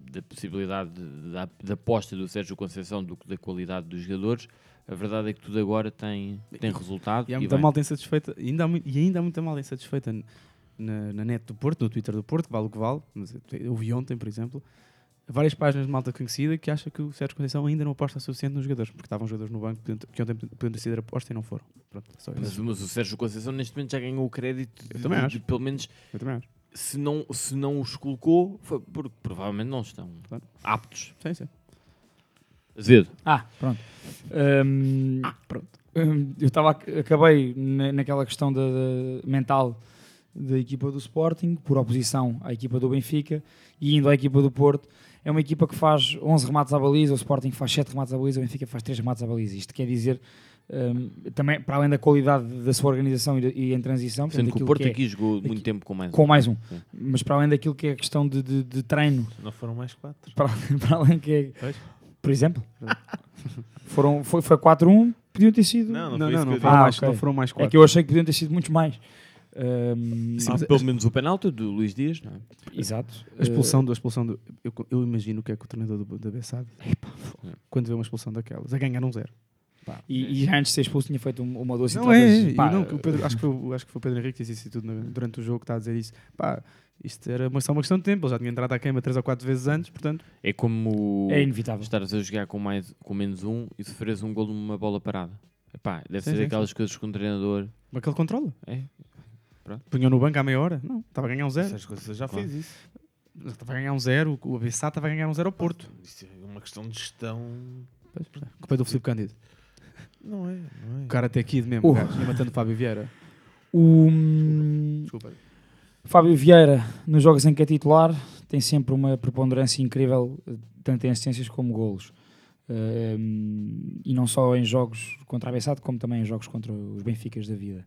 da possibilidade de- da, aposta do Sérgio Conceição do que da qualidade dos jogadores, a verdade é que tudo agora tem, tem resultado. E há muita malta insatisfeita, e ainda há, e ainda há muita malta insatisfeita na, na net do Porto, no Twitter do Porto, que vale o que vale. Mas eu- vi ontem, por exemplo, várias páginas de malta conhecida que acha que o Sérgio Conceição ainda não aposta suficiente nos jogadores, porque estavam jogadores no banco que ontem podiam ter sido aposta e não foram. Pronto. Mas, mas o Sérgio Conceição neste momento já ganhou o crédito Eu de- também acho. de pelo menos Eu também acho. Se não, se não os colocou, foi porque provavelmente não estão Claro. aptos. Sim, sim. Azevedo. Ah, pronto. Hum, Pronto. hum, eu estava acabei na- naquela questão da, da- mental da equipa do Sporting, por oposição à equipa do Benfica, e indo à equipa do Porto. É uma equipa que faz 11 remates à baliza, o Sporting faz 7 remates à baliza, o Benfica faz 3 remates à baliza. Isto quer dizer, hum, também, para além da qualidade da sua organização e, de- e em transição, Sendo que o Porto que é- aqui jogou aqui- muito tempo com mais com um. mais um. Sim. Mas para além daquilo que é a questão de, de- de treino, Não foram mais quatro. para, para além que é, Pois. por exemplo, foram, foi, foi 4-1, podiam ter sido. Não, não, Não, não, não, foram Ah, mais, ok. não foram mais É quatro. que eu achei que podiam ter sido muitos mais. Hum, Há pelo menos o penalti do Luís Dias, não é? Exato. A expulsão, do, a expulsão do, eu, eu imagino o que é que o treinador do, da B sabe. Quando vê uma expulsão daquelas, a ganhar um zero. E, e já antes de ser expulso tinha feito um- uma doce Não é, e pá, não, que Pedro- acho, que foi, o- acho que foi o Pedro Henrique que disse isso tudo durante o jogo que está a dizer isso. Pá, isto era uma, só uma questão de tempo, ele já tinha entrado à queima três ou quatro vezes antes, portanto. É como É inevitável. estares a jogar com, mais, com menos um e sofreres um gol numa bola parada. Epá, deve Sim, ser sim, daquelas coisas que um treinador. Mas que ele controla. É. Punham no banco à meia hora. Não, estava a ganhar um zero. Essas coisas já Claro. fez isso. Estava a ganhar um zero, o ABSA estava a ganhar um zero ao Porto. Isso é uma questão de gestão. É. Culpa é do Filipe Cândido. Não é, não é. O cara até aqui mesmo, Uh. o gajo, ia matando o Fábio Vieira. O hum, Desculpa. Fábio Vieira, nos jogos em que é titular, tem sempre uma preponderância incrível, eh, tanto em assistências como golos. Hum, e não só em jogos contra a Bessade, como também em jogos contra os Benficas da vida.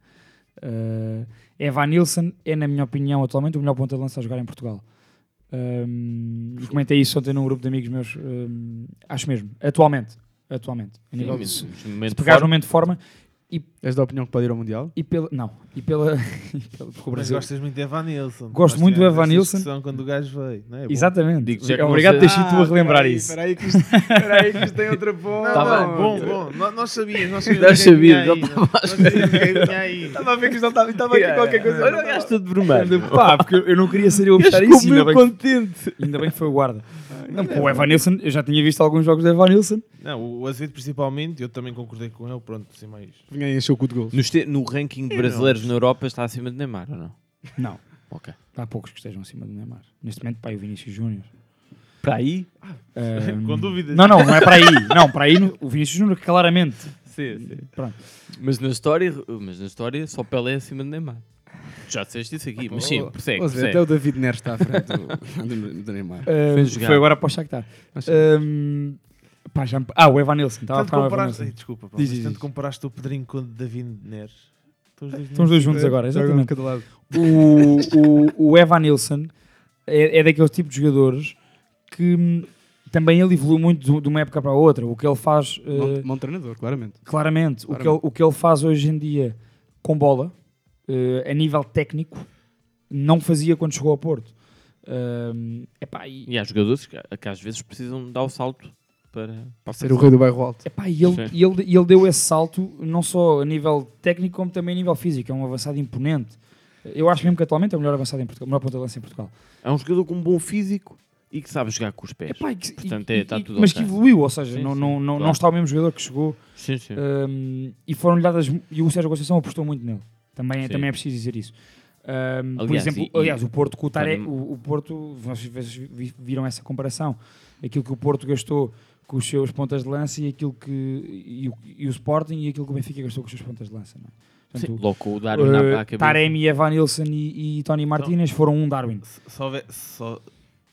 Uh, Evan Nilsson é, na minha opinião, atualmente o melhor ponta de lança a jogar em Portugal. Um, e comentei isso ontem num grupo de amigos meus. um, acho mesmo, atualmente. Atualmente. A nível de- mas- se mas no momento se de pegares no forma- momento de forma És da opinião que pode ir ao Mundial? e pela. Não, e pela. e pela porque o Mas Brasil. gostas muito de Evan Nilsson. Gosto muito do tivemos Evan essa Nilsson. discussão quando o gajo veio. Não é? É bom. Exatamente. Digo já Obrigado por teres sido tu a relembrar isso. Espera aí que isto, espera aí que isto tem outra ponta. Ah, Tava- bom, bom. Nós, nós sabíamos, nós sabíamos. Nós sabíamos. Estava a ver que isto estava, estava aqui qualquer coisa. Olha o gajo todo vermelho. Pá, porque eu não queria ser eu a puxar isso. Ainda bem, que, contente. ainda bem que foi o guarda. Não, porque o Evan Nilsson, eu já tinha visto alguns jogos do Evan Nilsson. Não, o Azevedo principalmente, eu também concordei com ele, pronto, sem mais. Vinha aí encher o cu de gols. No, este- no ranking de brasileiros na Europa está acima de Neymar, ou não? Não, Ok. há poucos que estejam acima do Neymar. Neste momento, e o Vinícius Júnior. Para aí? Ahm, Com dúvidas. Não, não, não é para aí. Não, para aí no- o Vinícius Júnior, claramente. Sim, sim. Pronto. Mas na história, mas na história só Pelé é acima de Neymar. Já disseste isso aqui, mas sim, persegue, Vamos ver, persegue. até o David Neres está à frente do, do, do Neymar. Jogar. foi agora para o Shakhtar. Ahm, Pá, já me- Ah, o Evan Nilsson. Estava a Tanto Evan comparaste, Nilsson. Ai, desculpa, pá, Diz, mas diz, tanto comparaste o Pedrinho com o David Neres. Estão os dois Estão os dois juntos É, agora, exatamente. de cada lado. o, o, o Evan Nilsson é, é daqueles tipos de jogadores que também ele evoluiu muito de, uma época para a outra. O que ele faz, Bom, bom treinador, claramente. claramente, o que, ele, Claramente. o que ele faz hoje em dia com bola, eh, a nível técnico, não fazia quando chegou ao Porto. Hum, epá, e, E há jogadores que, que às vezes precisam dar o salto para, para Ser o rei do bairro alto. epá, e ele, e ele, e ele deu esse salto não só a nível técnico como também a nível físico. É um avançado imponente. Eu acho mesmo que atualmente é o melhor avançado em Portugal, o melhor ponta de lança em Portugal. É um jogador com um bom físico e que sabe jogar com os pés. Epá, que- Portanto, e- é, está e- tudo mas que evoluiu, ou seja, Sim, não, sim, não, não, não claro. está o mesmo jogador que chegou Sim, sim. um, e foram-lhe dadas e o Sérgio Conceição apostou muito nele. Também, Sim. também é preciso dizer isso. Um, por Aliás, exemplo, e- aliás, o Porto com o Tarek, o, o Porto, vocês viram essa comparação. Aquilo que o Porto gastou com os seus pontas de lança e aquilo que e o, e o Sporting e aquilo que o Benfica gastou com os seus pontas de lança. Não é? Sim, Portanto, logo com o Darwin uh, cabeça. Taremi, Evan Nilsson e, e Tony Martinez foram um Darwin. Só, só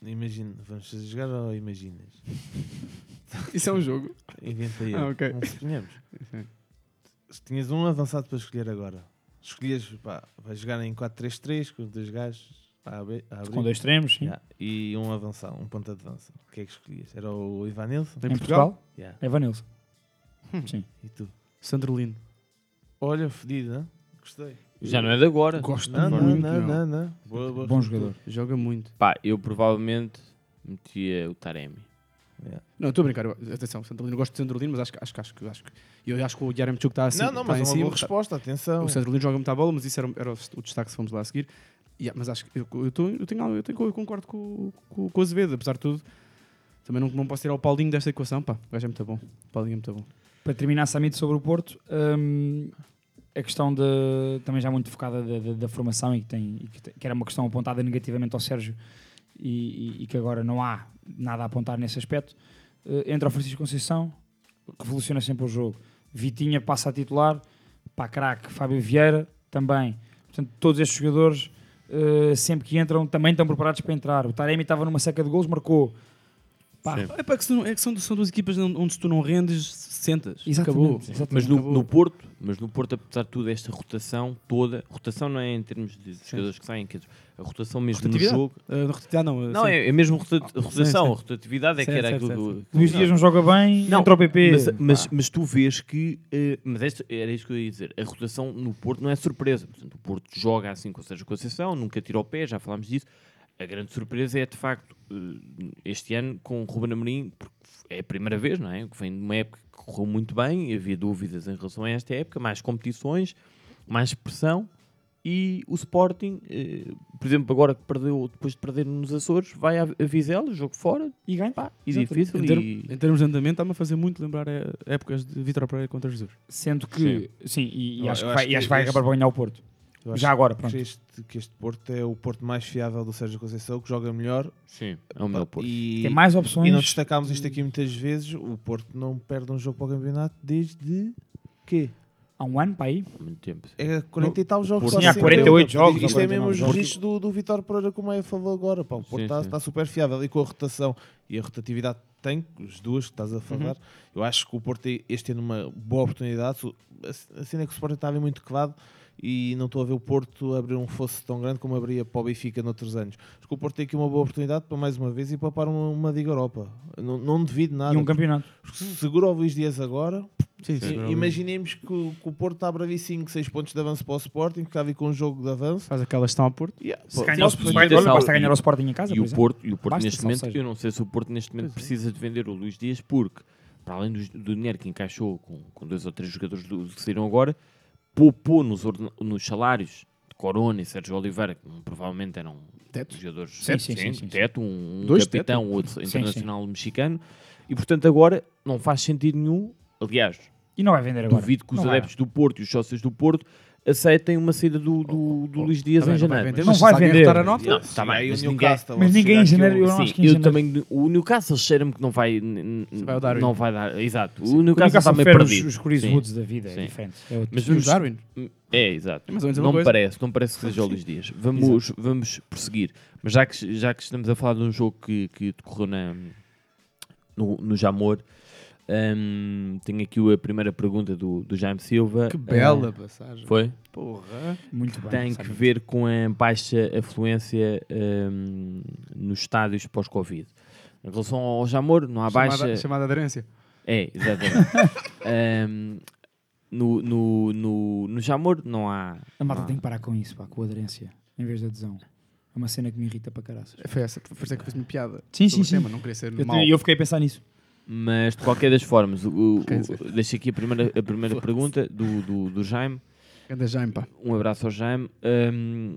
imagina, vamos fazer jogar ou imaginas? Isso é um jogo. Inventa aí. Ah, ok. Não suponhamos. Sim. Se tinhas um avançado para escolher agora, escolhias, pá, vais jogar em 4-3-3 com os dois gajos a abrir, a abrir. Com dois extremos, sim. Yeah, e um avançado, um ponta de lança. O que é que escolhias? Era o Ivan Nilsson? Em Em Portugal? Portugal, Yeah. Evan Nilsson. Sim. E tu? Sandrolino. Olha, fedido, hein? Gostei. Já não é de agora. Gosto Não, não, muito. não, meu. não, não. Boa, boa Bom jogador. Joga muito. Pá, eu provavelmente metia o Taremi. Yeah. Não, estou a brincar. Atenção, Sandrolino. Gosto de Sandrolino, mas acho, que- acho, que- acho, que- acho que. Eu acho que o Yaremchuk está assim. Não, não, está mas em é uma cima, boa resposta, atenção. O Sandrolino joga muita bola, mas isso era, era o, destaque se fomos lá a seguir. Yeah, mas acho que eu, eu, tô- eu, tenho, eu, tenho, eu concordo com, com, com o Azevedo, apesar de tudo. Também não, não posso tirar o Paulinho desta equação. Pá, o gajo é muito bom. O Paulinho é muito bom. Para terminar, Samito, sobre o Porto, hum, a questão de, também já muito focada da, da- da formação e que, tem, e que, te- que era uma questão apontada negativamente ao Sérgio e, e- que agora não há nada a apontar nesse aspecto. Eh, entra o Francisco Conceição, revoluciona sempre o jogo. Vitinha passa a titular, para craque, Fábio Vieira também. Portanto, todos estes jogadores, eh, sempre que entram, também estão preparados para entrar. O Taremi estava numa seca de gols, marcou. Pá. É, pá, que são, é que são, são duas equipas onde, se tu não rendes, sentas. Exatamente, Acabou. exatamente. Mas no, Acabou. no Porto, mas no Porto, apesar de tudo, esta rotação toda, rotação não é em termos de jogadores que saem, quer dizer, a rotação mesmo no jogo. Ah, rotatividade não. Não, é, é mesmo Ah, rotação, sim, sim. a rotatividade é que era certo, aquilo certo, do. Luís Dias não joga bem, Não, entra o PP. Mas, mas, mas tu vês que. eh, mas esta, era isto que eu ia dizer. A rotação no Porto não é surpresa. Portanto, o Porto joga assim com o Sérgio Conceição, nunca tira o pé, já falámos disso. A grande surpresa é, de facto, eh, este ano com o Ruben Amorim, porque é a primeira vez, não é? Que vem de uma época que correu muito bem, havia dúvidas em relação a esta época, mais competições, mais pressão. E o Sporting, eh, por exemplo, agora que perdeu, depois de perder nos Açores, vai a, Vizela, jogo fora, E ganha. pá, e difícil. Em, termo- e- em termos de andamento, está-me a fazer muito lembrar eh, épocas de Vitor Pereira contra Jesus. Sendo que, sim, e, e Eu- acho, eu que acho vai, e que acho que vai este- acabar por ganhar o Porto. Eu acho Já agora, que pronto. Este, que este Porto é o Porto mais fiável do Sérgio Conceição, que joga melhor. Sim, é o meu Porto. E, Tem mais opções. e não destacámos isto aqui muitas vezes. O Porto não perde um jogo para o campeonato desde quê? Há um ano para aí. Há muito tempo. É 40 e tal jogos. Sim, há sempre. 48 jogos, Isto é mesmo os 49 registros do, do Vitor Pereira, como a falou agora. Pá, o Porto Sim, está sim. está super fiável e com a rotação e a rotatividade que tem, as duas que estás a falar, eu acho que o Porto tem- este ano uma boa oportunidade. A cena é que o Sporting estava muito quedado e não estou a ver o Porto abrir um fosso tão grande como abria para o Benfica noutros anos. Acho que o Porto tem aqui uma boa oportunidade para mais uma vez e papar uma, uma Liga Europa. Não, não devido nada. E um campeonato. Segura o Luís Dias agora, Sim, i- imaginemos que, o- que o Porto está a abrir 5, 6 pontos de avanço para o Sporting, que vir com um jogo de avanço. Faz aquela gestão a Porto. Yeah, Se ganhar, o- olha, basta e- ganhar o Sporting em casa, E o. Porto, e o Porto Basta, neste momento, seja. eu não sei se o Porto neste momento precisa de vender o Luís Dias porque, para além do, do dinheiro que encaixou com, com dois ou três jogadores do, que saíram agora, poupou nos, nos salários de Corona e Sérgio Oliveira, que provavelmente eram Tetos. jogadores Sim, sim, sim, sim. teto, um, um Dois capitão, outro sim. internacional mexicano, e portanto agora não faz sentido nenhum, aliás, E não vai vender agora. duvido que os Não vai. adeptos do Porto e os sócios do Porto aceitem uma saída do, do, do Luís Dias Tá bem, em não vai janeiro. vender, Não mas vai vender. rotar a nota, Não, Sim, tá bem, mas ninguém, Mas ninguém chegar em janeiro, eu não Sim, acho que em eu janeiro- também. O Newcastle cheira-me que não vai. vai o Darwin. Não vai dar. Exato. O O Newcastle está meio prefere os, perdido. os Chris Sim. Woods da vida, é Sim. diferente. É outro- Mas o vamos. Darwin. É, exato. É mais ou menos a Não me parece, não parece que seja o Luís Dias. Vamos, vamos prosseguir. Mas já que, já que estamos a falar de um jogo que, que decorreu na, no, no Jamor, Hum, tenho aqui a primeira pergunta do, do Jaime Silva. Que bela Ah, passagem. Foi? Porra. Muito bem. Tem que ver com a baixa afluência hum, nos estádios pós-Covid. Em relação ao Jamor, não há Chamada, baixa. chamada aderência. É, exatamente. Hum, no, no, no, no Jamor não há. A malta há- tem que parar com isso, pá, com a aderência, em vez de adesão. É uma cena que me irrita para caraças. Foi essa, foi essa que fez-me piada. Sim, sim, sim. tema, Não queria ser Eu, te- eu fiquei a pensar nisso. Mas de qualquer das formas, o, o, deixo aqui a primeira, a primeira pergunta do, do, do Jaime. Jaime, pá. Um abraço ao Jaime. Hum,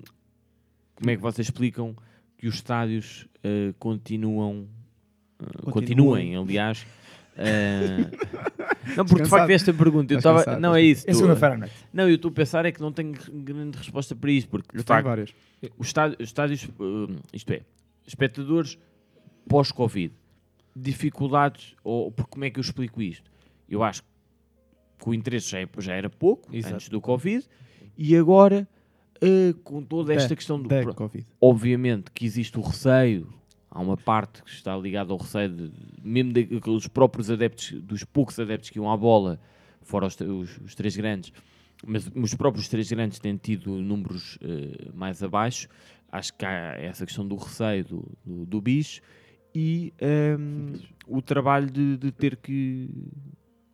como é que vocês explicam que os estádios uh, continuam, uh, continuem, aliás? uh, não, porque de facto esta pergunta eu estava. Não é isso. É tu- segunda-feira à noite. não, eu estou a pensar é que não tenho grande resposta para isto, porque de Eu facto várias. os estádios, os estádios, isto é, espectadores pós-Covid, dificuldades, ou por como é que eu explico isto? Eu acho que o interesse já, é- já era pouco, Exato. antes do Covid, e agora, uh, com toda esta Da- questão do. pro- Covid. Obviamente que existe o receio, há uma parte que está ligada ao receio, de, mesmo daqueles próprios adeptos, dos poucos adeptos que iam à bola, fora os, os- os três grandes, mas os próprios três grandes têm tido números eh, mais abaixo. Acho que há essa questão do receio do, do, do bicho e ehm, o trabalho de, de ter que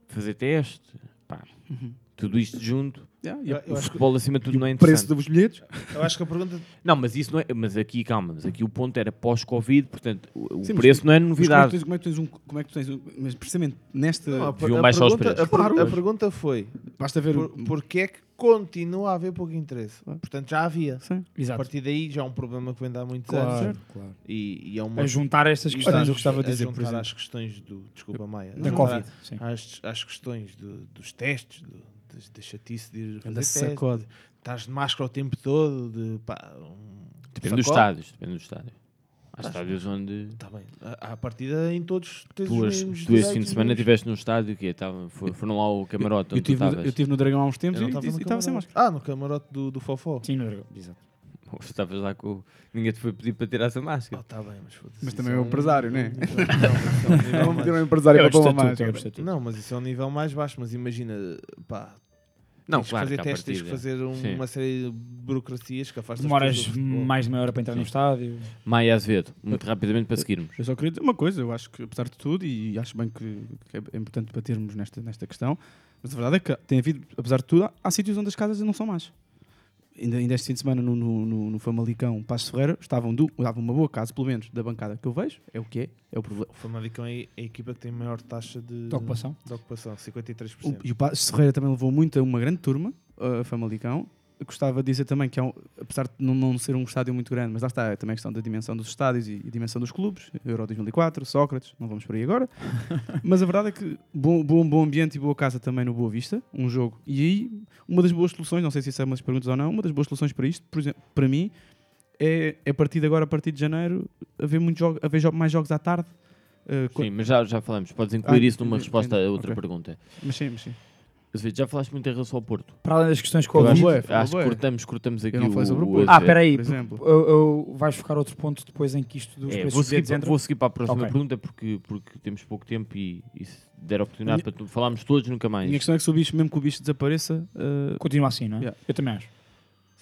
fazer teste. Pá, Tudo isto junto. Yeah, e Eu- a- eu o acho que- futebol acima de tudo não é o preço interessante. dos bilhetes. Eu acho que a pergunta. Não, mas isso não é. Mas aqui, calma, mas aqui o ponto era pós-Covid, portanto, o, Sim, mas preço tu- não é Mas novidade. Como é que tu tens um. Como é que tu tens um mas precisamente nesta. Não, a, Deviam a baixar os pergunta, preços. a Claro. a pergunta foi: basta ver por, o. porquê é que continua a haver pouco interesse? Portanto, já havia. Sim. A Exato. partir daí já é um problema que vem de há muitos Claro, anos. claro. E, e é uma. A juntar estas e questões, eu gostava de a dizer, por exemplo. às questões do. Desculpa, Maia. Da Covid. Às, às questões do- dos testes, do, das- da chatice de ir fazer testes, sacode. Estás de máscara o tempo todo, de pá. Um, Depende dos estádios. Depende dos estádios. Há estádios onde. Tá bem. À, partida em todos tens os Tu, as- mesmos tu esse fim de semana estiveste num estádio que estava, foi- foram lá ao camarote Eu estive no, eu tive no Dragão há uns tempos Eu e não estava sem máscara. Ah, no camarote do, do Fofó. Sim, no dragão. Exato. Estavas lá com. Ninguém te foi pedir para tirar essa máscara. tá bem, mas. Mas também é um um- empresário, né? Não, é um nível Vamos mais- ter um empresário É o para pôr uma estatuto, é o máscara. estatuto. Não, mas isso é um nível mais baixo. Mas imagina, pá, Não, tens que claro. fazer que à testes, tens que fazer um- Sim. uma série de burocracias que afastam Demoras mais de meia hora para entrar no estádio. Maia Azevedo, muito rapidamente para seguirmos. Eu só queria dizer uma coisa, eu acho que apesar de tudo, e acho bem que, que é importante batermos nesta, nesta questão, mas a verdade é que tem havido, apesar de tudo, há, há sítios onde as casas não são más. Ainda, ainda este fim de semana no, no, no, no Famalicão, Passo Ferreira, estavam, estavam uma boa casa, pelo menos da bancada que eu vejo, é o que é, é o problema. O Famalicão é a equipa que tem maior taxa de, De ocupação. de ocupação, 53%. O- e o Passo Ferreira também levou muito a uma grande turma, a Famalicão. Gostava de dizer também que, há um- apesar de não, não ser um estádio muito grande, mas lá está, é também a questão da dimensão dos estádios e a dimensão dos clubes, Euro 2004, Sócrates, não vamos por aí agora. mas a verdade é que bom, bom, bom ambiente e boa casa também no Boa Vista, um jogo. E aí, uma das boas soluções, não sei se isso é uma das perguntas ou não, uma das boas soluções para isto, por exemplo, para mim, é, é a partir de agora, a partir de janeiro, haver, muito jogo, haver jo- mais jogos à tarde. Uh, Sim, mas já, já falamos. Podes incluir Ah, isso numa resposta a outra Ok. pergunta. Mas sim, mas sim. Azevedo, Já falaste muito em relação ao Porto. Para além das questões Eu Covid. acho, bué, acho que cortamos, cortamos aqui não o, falei sobre o o Porto. Ah, espera aí. por exemplo. Eu, eu- vais focar outro ponto depois em que isto dos É, preços vou, seguir, entra? vou seguir para a próxima Ok. pergunta porque, porque temos pouco tempo e, e se der oportunidade para tu- falarmos todos, nunca A mais. minha questão é que se o bicho, mesmo que o bicho desapareça, uh, Continua assim, não é? Yeah. Eu também acho.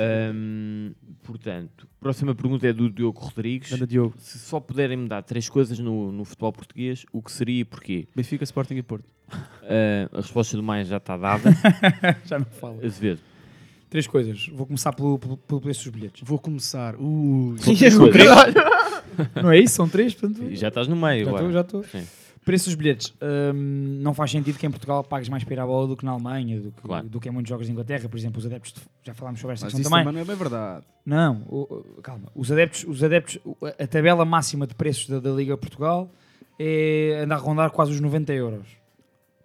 Ahm, portanto, próxima pergunta é do Diogo Rodrigues. anda Diogo. Se só puderem me dar três coisas no, no futebol português, o que seria e porquê? Benfica, Sporting e Porto. Ah, a resposta do mais já está dada. Já não falo. Azevedo. Três coisas. Vou começar pelo, pelo, pelo preço dos bilhetes. Vou começar. Uh, não é isso? São três, portanto. Já estás no meio Já agora. estou, já estou. Preço dos bilhetes. Hum, não faz sentido que em Portugal pagues mais para ir à bola do que na Alemanha, do que, Claro. do que em muitos jogos de Inglaterra. Por exemplo, os adeptos. de- já falámos sobre esta mas questão isso também. não é bem verdade. Não, o- o- calma. Os adeptos, os adeptos, a tabela máxima de preços da, da Liga Portugal é andar a rondar quase os 90 euros.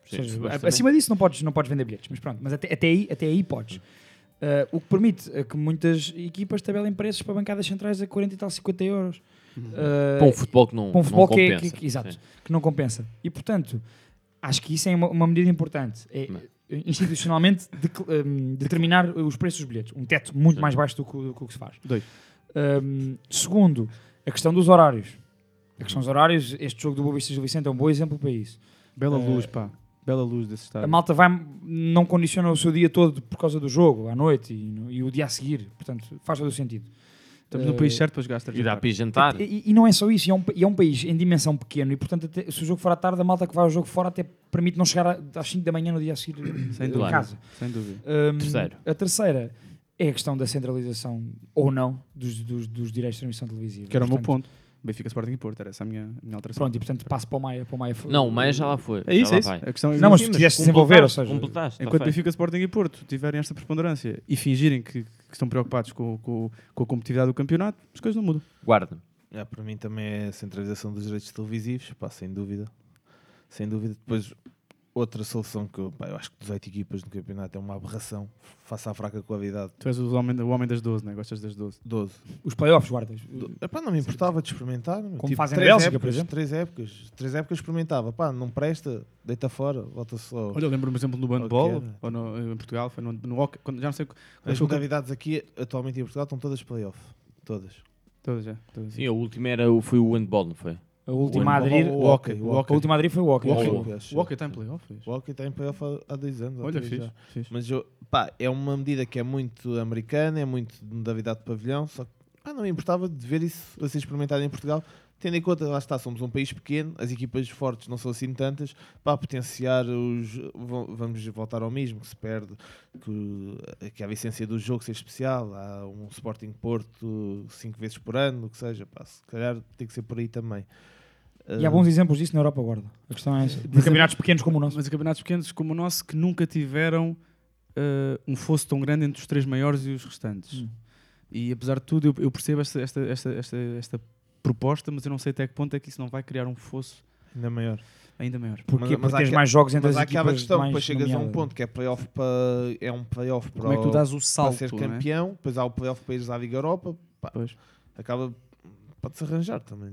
Sim, seja, acima disso não podes, não podes vender bilhetes, mas pronto, mas até, até aí, até aí podes. Uh, o que permite é que muitas equipas tabelem preços para bancadas centrais a 40 e tal, 50 euros. Uh, Para um futebol que não, para um futebol não que, é- compensa. que- que- exato, Sim. que não compensa. E portanto, acho que isso é uma, uma medida importante. É, institucionalmente de- um, determinar os preços dos bilhetes. Um teto muito Sim. mais baixo do que, o- do que o que se faz. Dois. Um, segundo, a questão dos horários. A questão dos horários, este jogo do Boa Vista e Gil Vicente é um bom exemplo para isso. Bela Eh, luz, pá. Bela luz desse estádio. A malta vai, não condiciona o seu dia todo por causa do jogo, à noite e, e o dia a seguir. Portanto, faz todo o sentido. Estamos no Eh, país certo para jogar E dá para ir jantar. E, e não é só isso, e é um, e é um país em dimensão pequeno e, portanto, até- se o jogo for à tarde, a malta que vai ao jogo fora até permite não chegar às 5 da manhã no dia a seguir Sem a dúvida. casa. Sem dúvida. Hum, Terceiro. A terceira é a questão da centralização ou não dos, dos, dos direitos de transmissão televisiva. Que era o meu Portanto, ponto. Benfica, Sporting e Porto. Era essa a minha, a minha alteração. Pronto, e portanto passo para o Maia. Para o Maia foi- Não, o Maia já lá foi. É isso, é isso. A questão é Não, mas se quiseste desenvolver, ou seja, completaste, tá Enquanto feito. Benfica, Sporting e Porto tiverem esta preponderância e fingirem que, que estão preocupados com, com, com a competitividade do campeonato, as coisas não mudam. Guarda. É, para mim também é a centralização dos direitos televisivos, pá, sem dúvida. Sem dúvida. Depois, outra solução que eu, pá, eu acho que 18 equipas no campeonato é uma aberração, face à fraca qualidade. Tu és o homem, o homem das 12, né? Gostas das 12. 12. Os playoffs, guardas. Do- Epá, não me importava de experimentar. Como fazem na três Bélgica, épocas, por exemplo. Três épocas. Três épocas experimentava. Pá, não presta, deita fora, volta só. Olha, eu lembro-me, por exemplo, no handball, ou no, em Portugal, foi no, no hockey, quando, já não sei... As campe- modalidades aqui, atualmente em Portugal, estão todas playoff. Todas. Todas, já. Todas. Sim, a última era, o- foi o handball, não foi? A última O a aderir. o hockey, o A hockey. última a aderir foi o hockey. O hockey, acho o hockey está em playoffs. O hockey está em playoff há, há dois anos. ou Olha, fixe, fixe. Mas eu, pá, é uma medida que é muito americana, é muito de modalidade de pavilhão, só que pá, não me importava de ver isso a ser experimentado em Portugal, tendo em conta, lá está, somos um país pequeno, as equipas fortes não são assim tantas, para potenciar os. Vamos voltar ao mesmo, que se perde, que, que há a essência do jogo ser especial, há um Sporting Porto cinco vezes por ano, o que seja, pá, se calhar tem que ser por aí também. E há bons exemplos disso na Europa, guarda. A questão é essa. De campeonatos pequenos como o nosso. Mas em campeonatos pequenos como o nosso que nunca tiveram eh, um fosso tão grande entre os três maiores e os restantes. Hum. E apesar de tudo, eu, eu percebo esta, esta, esta, esta, esta proposta, mas eu não sei até que ponto é que isso não vai criar um fosso Ainda maior. ainda maior. Porquê? Mas- mas Porque tens mais jogos entre Mas as há aquela equipas questão, depois chegas a um ponto que é playoff para é um playoff para, Como é que tu o- dás o para salto? ser é? campeão, depois há o playoff para ires à Liga Europa, pá, Pois. acaba pode-se arranjar também.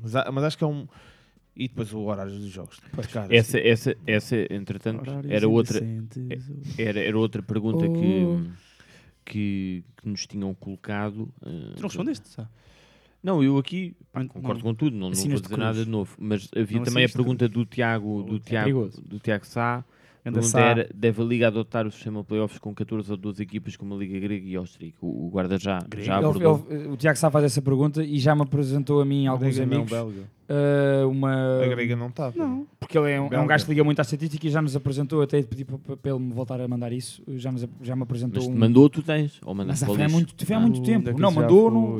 Mas, mas acho que é um e depois o horário dos jogos. cara, Essa, assim. essa, essa, entretanto, Horários era outra, era, era outra pergunta Oh. que, que, que nos tinham colocado. eh, Tu não respondeste, sabe? Não, eu aqui pá, concordo não. com tudo, não, não vou de dizer cruz. nada de novo. Mas havia também a de pergunta do Tiago, do, É Tiago, do Tiago Sá. Anda era: deve a Liga adotar o sistema de playoffs com 14 ou 12 equipas como a Liga Grega e Austríaca? O, o guarda já, já abordou. ele- o Tiago Sá faz essa pergunta e já me apresentou a mim alguns amigos. Uh, uma. A grega não está. Não. Porque ele é um, é um gajo que liga muito à estatística e já nos apresentou, até pedi para, para ele me voltar a mandar isso, já, nos, já me apresentou Mas um. mandou, tu tens. Ou Mas mandaste foi há muito, foi há Ah. muito tempo. é que Não, mandou. No...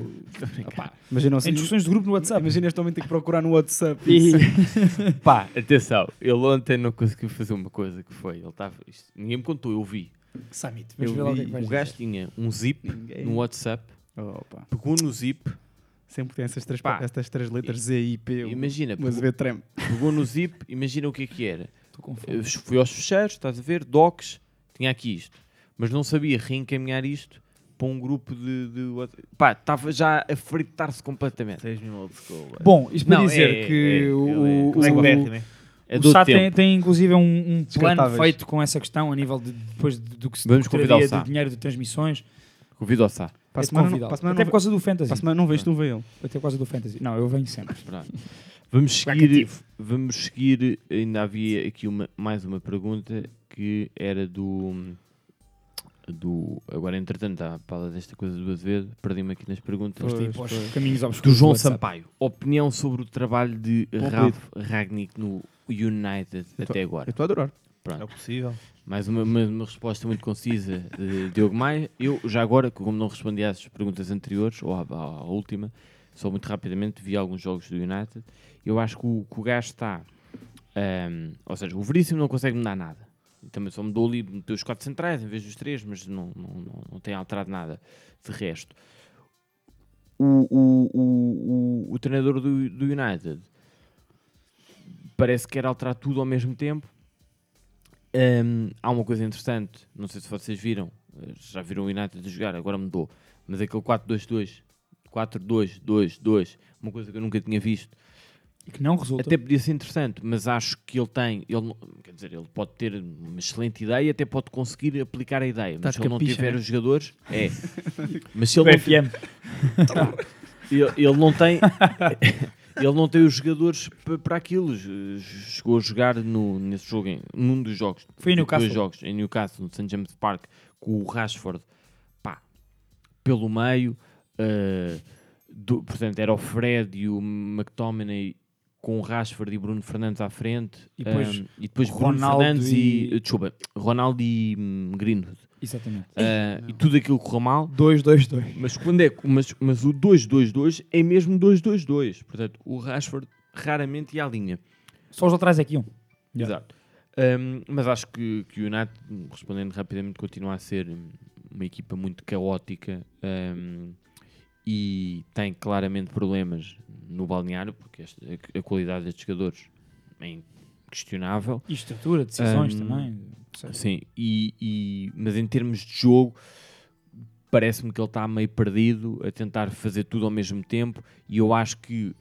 Opá, Imagina, em discussões de grupo no WhatsApp. Imagina este homem ter que procurar no WhatsApp. E- Pá, atenção, ele ontem não conseguiu fazer uma coisa que foi. Ele estava. isto- ninguém me contou, eu vi. Summit, Eu é vi. vais O gajo tinha um zip Ninguém. no WhatsApp, Opa. pegou no zip, Sempre tem essas três, Pá. estas três letras Z, I, P. imagina, Mas pegou, trem. pegou no zip, imagina o que é que era. Eu fui aos fecheiros, estás a ver, docs, tinha aqui isto, mas não sabia reencaminhar isto para um grupo de. de WhatsApp. pá, estava já a fritar-se completamente. 6 mil old school. é. Bom, isto para Não, dizer é- que é- o, é- o, Blackberry, o, né? É o tempo. tem, tem inclusive um, um plano feito com essa questão a nível de depois de- do que se Vamos convidar o traria Sá. de dinheiro de transmissões. Convido ao Sá. Para a semana, não, para a semana Até por causa do fantasy. Para a semana não vejo, tu vê ele. Até por causa do fantasy. Não, eu venho sempre. Vamos seguir, vamos seguir. Ainda havia aqui uma, mais uma pergunta que era do. do agora, entretanto, à pala desta coisa do Azevedo, perdi-me aqui nas perguntas. Pois, aos pois. caminhos Do João. Sampaio. Opinião sobre o trabalho de Ralf Ragnick no United Eu tô- até agora. Eu estou a adorar. É possível. Mais uma, uma, uma resposta muito concisa de Diogo Maia. Eu, já agora, como não respondi às perguntas anteriores, ou à, à- última, só muito rapidamente, vi alguns jogos do United. Eu acho que o, que o gajo está. ahm, ou seja, o Veríssimo não consegue mudar nada. Também só mudou ali, meteu os quatro centrais em vez dos três, mas não, não, não, não tem alterado nada de resto. O, o, o, o, o treinador do, do United parece que quer alterar tudo ao mesmo tempo. Hum, há uma coisa interessante, não sei se vocês viram, já viram o United jogar, agora mudou, mas aquele 4-2-2, 4-2-2-2, uma coisa que eu nunca tinha visto. E que não resulta. Até podia ser interessante, mas acho que ele tem, ele, quer dizer, ele pode ter uma excelente ideia, até pode conseguir aplicar a ideia, mas se ele não picha, tiver né? os jogadores, é. mas se ele não, ele, ele não tem ele não tem os jogadores pa- para aquilo. Chegou a jogar no, nesse jogo, em, num dos jogos. Foi em dois Newcastle. jogos, em Newcastle, no St. James Park, com o Rashford, pá, pelo meio. eh, do- portanto, era o Fred e o McTominay com o Rashford e Bruno Fernandes à frente. E depois eh, e depois Bruno Ronaldo Fernandes e... e- Desculpa, Ronaldo e hum, Greenwood. Exatamente. Eh, e tudo aquilo correu mal. 2-2-2. Mas, quando é, mas, mas o 2-2-2 é mesmo 2-2-2. Portanto, o Rashford raramente ia à linha. Só os laterais aqui um. Yeah. Exato. Um, mas acho que, que o United, respondendo rapidamente, continua a ser uma equipa muito caótica um, e tem claramente problemas no balneário, porque esta- a, a qualidade destes jogadores é inquestionável. E estrutura, decisões Um, também. Sim, e, e- mas em termos de jogo, parece-me que ele está meio perdido a tentar fazer tudo ao mesmo tempo. E eu acho que,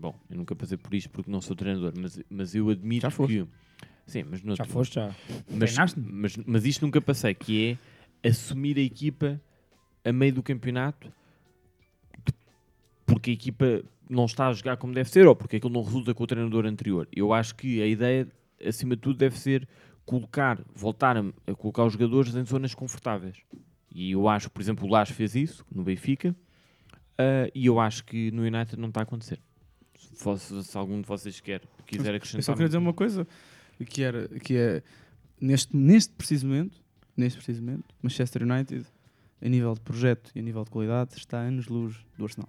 bom, eu nunca passei por isto porque não sou treinador, mas, mas eu admito Já foste. que. Sim, mas não Já foste, já. mas, mas, mas isto nunca passei, que é assumir a equipa a meio do campeonato porque a equipa não está a jogar como deve ser ou porque aquilo não resulta com o treinador anterior. Eu acho que a ideia, acima de tudo, deve ser colocar, voltar a, a colocar os jogadores em zonas confortáveis. E eu acho, por exemplo, o Lage fez isso no Benfica ah, e eu acho que no United não está a acontecer. Se, fosse- se algum de vocês quer, quiser Eu acrescentar. só queria dizer uma coisa, que, era, que é, neste, neste preciso momento, neste preciso momento, Manchester United, a nível de projeto e a nível de qualidade, está a anos-luz do Arsenal.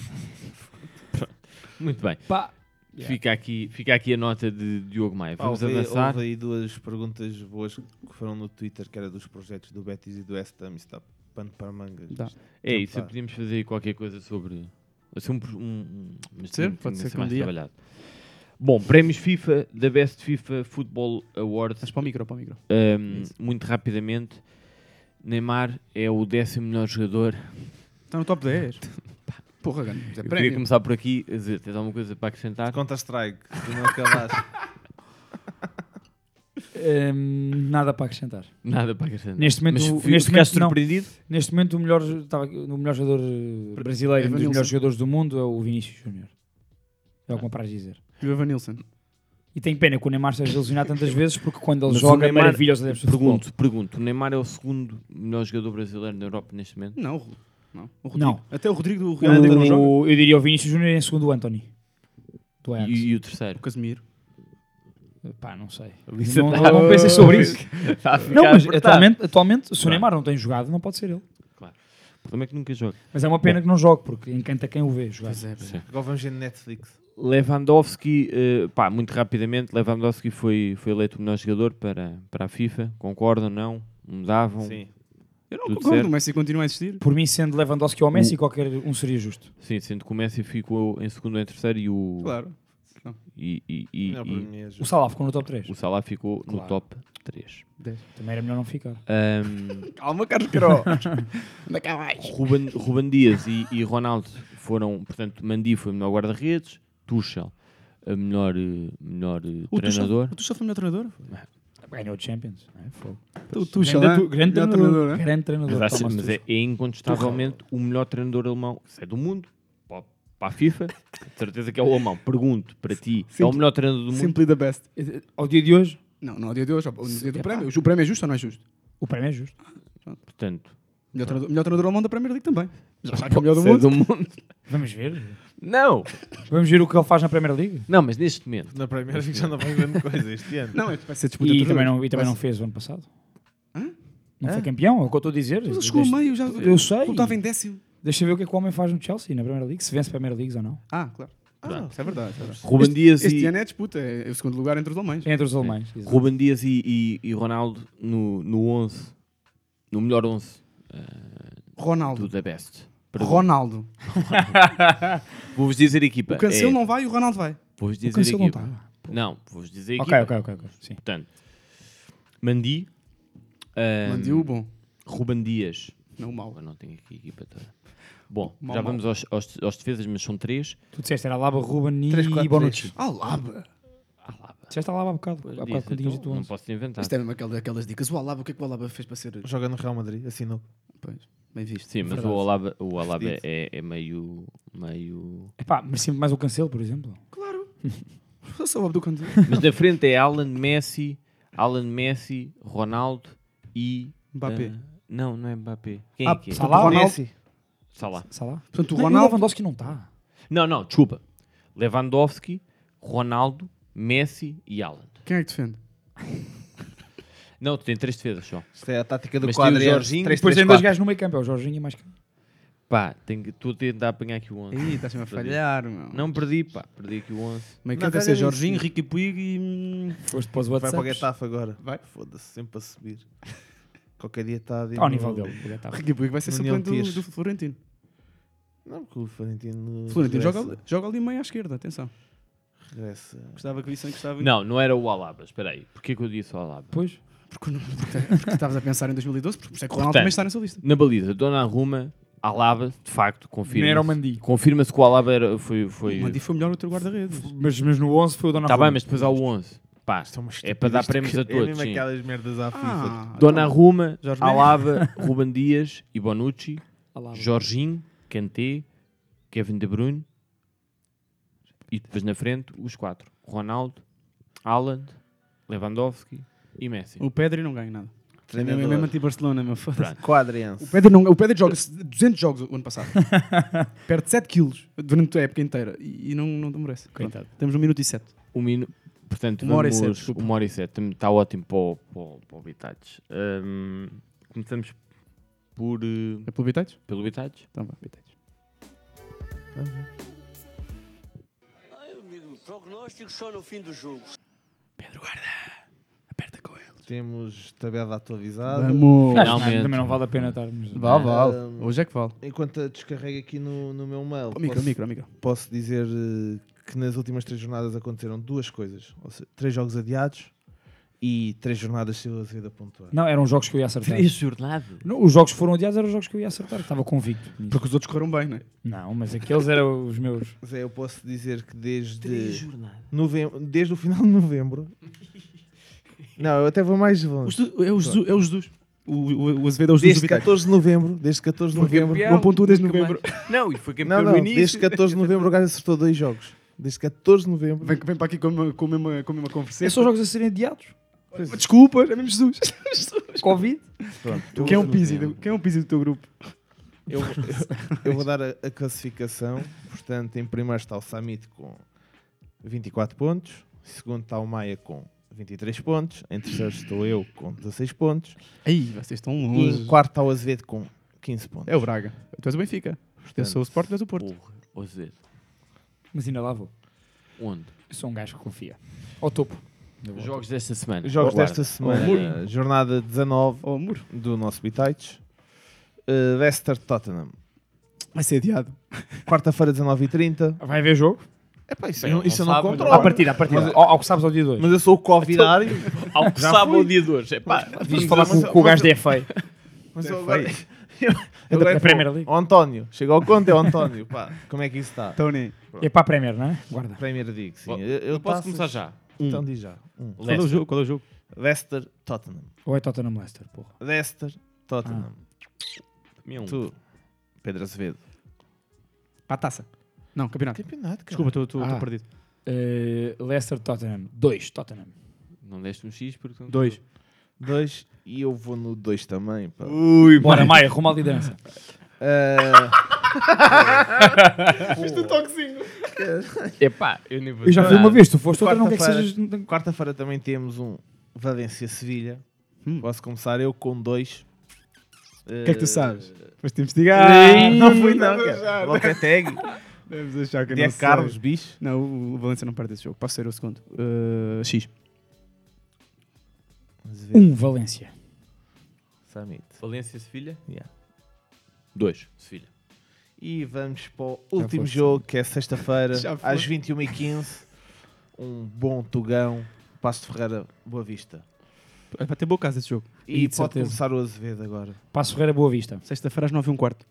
Muito bem. Pá. Fica, aqui, fica aqui a nota de Diogo Maia. Vamos houve, avançar. houve aí duas perguntas boas que foram no Twitter, que era dos projetos do Betis e do West Ham. Isso está pano para mangas. Dá. É isso, podíamos fazer qualquer coisa sobre. Assim, um, um, um, mas ser, pode ser um mais dia. trabalhado. Bom, prémios FIFA da Best FIFA Football Awards. Mas para o micro, para o micro. Um, muito rapidamente, Neymar é o décimo melhor jogador. Está no top 10. Porra, Gano. É Eu queria prémio. começar por aqui. a dizer, Tens alguma coisa para acrescentar? Counter-Strike, se não acabaste. Hum, nada para acrescentar. Nada para acrescentar. Neste momento, Mas o- fi- neste ficaste momento, não. surpreendido? Neste momento, o melhor, estava aqui, o melhor jogador eh, brasileiro, um dos Evanilson. melhores jogadores do mundo é o Vinícius Júnior. É o que me apraz dizer. E o Evanilson. E tenho pena que o Neymar seja lesionado tantas vezes porque quando ele Mas o joga é Neymar- Pergunto, pergunto. O Neymar é o segundo melhor jogador brasileiro na Europa neste momento? Não, não. Não. Até o Rodrigo do Real Madrid não joga. O, eu diria o Vinícius Júnior em segundo o Anthony. Do Ajax. E, e o terceiro? O Casemiro. Pá, não sei. Isso Não, tá- não pensei sobre isso. Ficar Não, mas atualmente, atualmente se o Claro. Neymar não tem jogado, não pode ser ele. O problema é que nunca joga. Mas é uma pena que não jogue, porque encanta quem o vê jogar. Pois é, pois é. Agora vamos ver no Netflix. Lewandowski, eh, pá, muito rapidamente, Lewandowski foi, foi eleito o melhor jogador para, para a FIFA. Concordam, não? Mudavam? Sim. Eu não Tudo concordo, o Messi continua a existir. Por mim, sendo Lewandowski ou Messi, qualquer um seria justo. Sim, sendo que o Messi ficou em segundo ou em terceiro e o... Claro. E, e, e- Não, e é. O Salah ficou no top 3. o Salah ficou no Claro. top 3. Também era melhor não ficar. Ahm, Calma, Carlos Queiroz. Anda cá mais. Ruben, Ruben Dias e, e Ronaldo foram, portanto, Mandi foi o melhor guarda-redes, Tuchel, a melhor, eh, melhor eh, O treinador. Tuchel, o Tuchel foi o melhor treinador? Ganhou o Champions. não é? Fogo. O Tuchel, grande, é? grande treinador. treinador, é? grande treinador. Mas, acho- mas é, é incontestavelmente o melhor treinador alemão, se é do mundo, para, para a FIFA, de certeza que é o alemão. Pergunto para ti, é o Simpli- melhor treinador do mundo? Simply the best. Ao dia de hoje, Não, não ao dia de hoje, ao dia do Epá. prémio. O prémio é justo ou não é justo? o prémio é justo. Portanto, Melhor treinador, melhor treinador alemão da Premier League também. Já sabe que é o melhor do é mundo. do mundo. Vamos ver. Não, Vamos ver o que ele faz na Premier League. não, mas neste momento. Na primeira League já não vai grande coisa este ano. Não, é- vai ser disputa E entre também, dois. não, e também não fez o ano passado. Hã? Não Hã? foi campeão, é o que eu estou a dizer. Mas ele chegou a Deixa- meio, já. Eu sei. Estava em décimo. Deixa ver o que é que o homem faz no Chelsea, na Premier League, se vence a Premier League ou não. Ah, claro. Ah, isso é verdade. isso é verdade. Ruben este, Dias este e- ano é disputa, é o segundo lugar entre os alemães. Entre os alemães. exato. Ruben Dias e, e, e Ronaldo no, no 11, no melhor 11 eh, do Ronaldo. The Best. Pergunto. Ronaldo. Vou-vos dizer equipa. O Cancelo é, não vai e o Ronaldo vai. Vou-vos O dizer a Cancelo não equipa. está. Não, vou-vos dizer a Ok, equipa. ok, ok. ok, Sim. Portanto, Mandi, ahm, Mandei o bom. Ruben Dias. Não o mau. Eu não tenho aqui equipa toda. Bom, Mau, já mau. vamos aos, aos, aos defesas, mas são três. Tu disseste era Alaba, Ruben e quatro, Bonucci. Ah, Laba. Disseste Alaba há bocado. Há bocado quando tinhas então, dito não 11. posso inventar. Isto é mesmo aquela, aquelas dicas. O Alaba, o que é que o Alaba fez para ser... Joga no Real Madrid, assinou. Pois. Bem visto. Sim, mas Verdade. o Alaba, o Alaba é, é meio. meio... Epá, merecia mais o Cancelo, por exemplo. Eu sou o Abdul Kanté. Mas da frente é Alan Messi, Alan Messi, Ronaldo e. Mbappé. ah, não, não é Mbappé. Quem Ah, é que é? Salah, Ronaldo. Messi. Salah. Salah. Portanto, o Ronaldo. Lewandowski não está. Não, não, desculpa. Lewandowski, Ronaldo, Messi e Alan. Quem é que defende? Não, tu tem três defesas só. Isto é a tática do Mas tem o quadro. Jorginho, Depois tem dois gajos no meio campo, é o Jorginho e mais quem? Pá, tenho que, estou a tentar apanhar aqui o 11. Ih, estás-me a falhar, meu. Não perdi, pá, perdi aqui o 11. Meio campo deve ser calha Jorginho. Ricky Puig e. hum, Foste para os Vai para o WhatsApp. Getafe agora. Vai. Foda-se, sempre a subir. Qualquer dia está a Está ao nível dele. o Getafe. Ricky Puig vai ser No suplente do, do Florentino. Não, porque o Florentino. Florentino joga, ali- joga ali meio à esquerda, atenção. Regressa. Gostava que gostava. Não, não era o Alaba, espera aí. Porquê que eu disse o Alaba? Pois. Porque, estavas a pensar em 2012, porque por isso é que o Ronaldo também está nessa lista. Na baliza, Donnarumma, Alaba, de facto, confirma. Nem era o Mandi. Confirma-se que o Alaba era, foi. foi O Mandi foi o melhor outro guarda-redes. Mas, mas no 11 foi o Donnarumma. Tá bem, mas depois há o 11. Pá, Isto é uma é para dar prémios a É todos. mesmo sim. aquelas merdas à FIFA. Ah, Donnarumma, Jorge Alaba, Ruben Dias e Bonucci, Alaba. Jorginho, Kanté, Kevin De Bruyne e depois na frente os quatro: Ronaldo, Haaland, Lewandowski e Messi. o Pedri não ganha nada. É mesmo, é mesmo anti-Barcelona, meu foda-se. Quadriense. O Pedri, não, o Pedri joga 200 jogos o ano passado. Perde 7 quilos durante a época inteira e, e não, não merece. Coitado. Temos um minuto e 7. Um minu... Portanto, Uma hora e vamos... sete, desculpa. uma hora e sete. Está ótimo para o, para o, para o Bitates. Hum, começamos por, eh, É pelo Vitates? pelo Bitates. Então vá, Vitates. Prognóstico só no fim do jogo. Pedro Guarda, aperta com ele. Temos tabela atualizada. Vamos! Acho que Finalmente. também não vale a pena estarmos. Vale, vale. Um, Hoje é que vale. Enquanto a descarrego aqui no, no meu mail, micro, posso, micro, micro. posso dizer eh, que nas últimas três jornadas aconteceram duas coisas. Ou seja, três jogos adiados e três jornadas Azevedo a pontuar. Não, eram os jogos que eu ia acertar. Três jornadas. Não, os jogos que foram adiados eram os jogos que eu ia acertar. Estava convicto. nisso. Porque os outros correram bem, não é? Não, mas aqueles eram os meus. Zé, eu posso dizer que desde, Três jornadas. novembro, desde o final de novembro. Não, eu até vou mais longe. Jesus- é, o Jesus, é o Jesus. O, o, o Azevedo é o Jesus do Desde Vitates. 14 de novembro, desde 14 de novembro. campeão. Não pontua desde novembro. Não, e foi Não, campeão não, no início. desde 14 de novembro o gajo acertou dois jogos. Desde 14 de novembro. Vem, vem para aqui com uma, com a mesma, com a mesma conversa. Esses são jogos a serem adiados. Desculpa, é mesmo Jesus. Covid. Pronto, Quem é um pisi do, quem é um pisi do teu grupo? Eu, eu, vou dar a, a classificação. Portanto, em primeiro está o Samit com 24 pontos. Em segundo está o Maia com 23 pontos. Em terceiro estou eu com 16 pontos. Aí, vocês estão E longe. em quarto está o Azevedo com 15 pontos. É o Braga. Tu és o Benfica. Eu sou o Sport, tu és o Porto. Porra, ô Zé, Mas ainda lá vou. Onde? Eu sou um gajo que confia. Ao topo. Eu ao Jogos desta semana. Jogos desta semana. jornada 19 Oh, amor. do nosso Bitites. Uh, Leicester Tottenham. Vai ser adiado. Quarta-feira, 19h30. topo. Vai haver jogo? Epá, isso, Bem, eu, não isso eu não controlo. À partida, à partida. Mas- Ao, ao que sabes ao dia 2. Mas eu sou o convidado. Ao que Já sabe fui. o dia de hoje. É pá, Devias falar com, com o gajo da FA. Mas eu agora. É da Premier League. O António. Chega ao conto, é o António. Pá, como é que isso está? Tony. É para a Premier, não é? Guarda. Premier League, sim. Eu, Eu, eu posso começar já. Então diz já. Um. Qual é o jogo? Qual é o jogo? Leicester Tottenham. Ou é Tottenham Leicester, porra. Leicester Tottenham. Meu, Tu, Pedro Azevedo. Para a taça. Não, campeonato. Campeonato, cara. Desculpa, estou- Ah. perdido. Eh, Leicester Tottenham. 2 Tottenham. Não deste um X porque... não- Dois. Dois. E eu vou no dois também. Pá. Ui, Bora, Maia, rumo à liderança. Ah, Epá, eu nem vou... Eu já fui uma vez, tu foste outra, não quer que Quarta-feira. sejas. Quarta-feira também temos um Valência-Sevilha. Hum. Posso começar eu com dois. O que é que tu sabes? Foste Ah, investigar. não fui não, cara. Lopetegui. Deves achar que não Diego sei. Carlos, bicho. Não, o- Valência não perde esse jogo. Posso ser o segundo. Uh, X. Um Valência. Samit. Valência, Sevilha? Yeah. Dois, Sevilha. E vamos para o último jogo, que é sexta-feira, às 21h15. Um bom Tugão, Passo de Ferreira, Boa Vista. Vai ter boa casa esse jogo. E, E de pode certeza. começar o Azevedo agora. Passo Ferreira, Boa Vista. Sexta-feira às 9 e um quarto.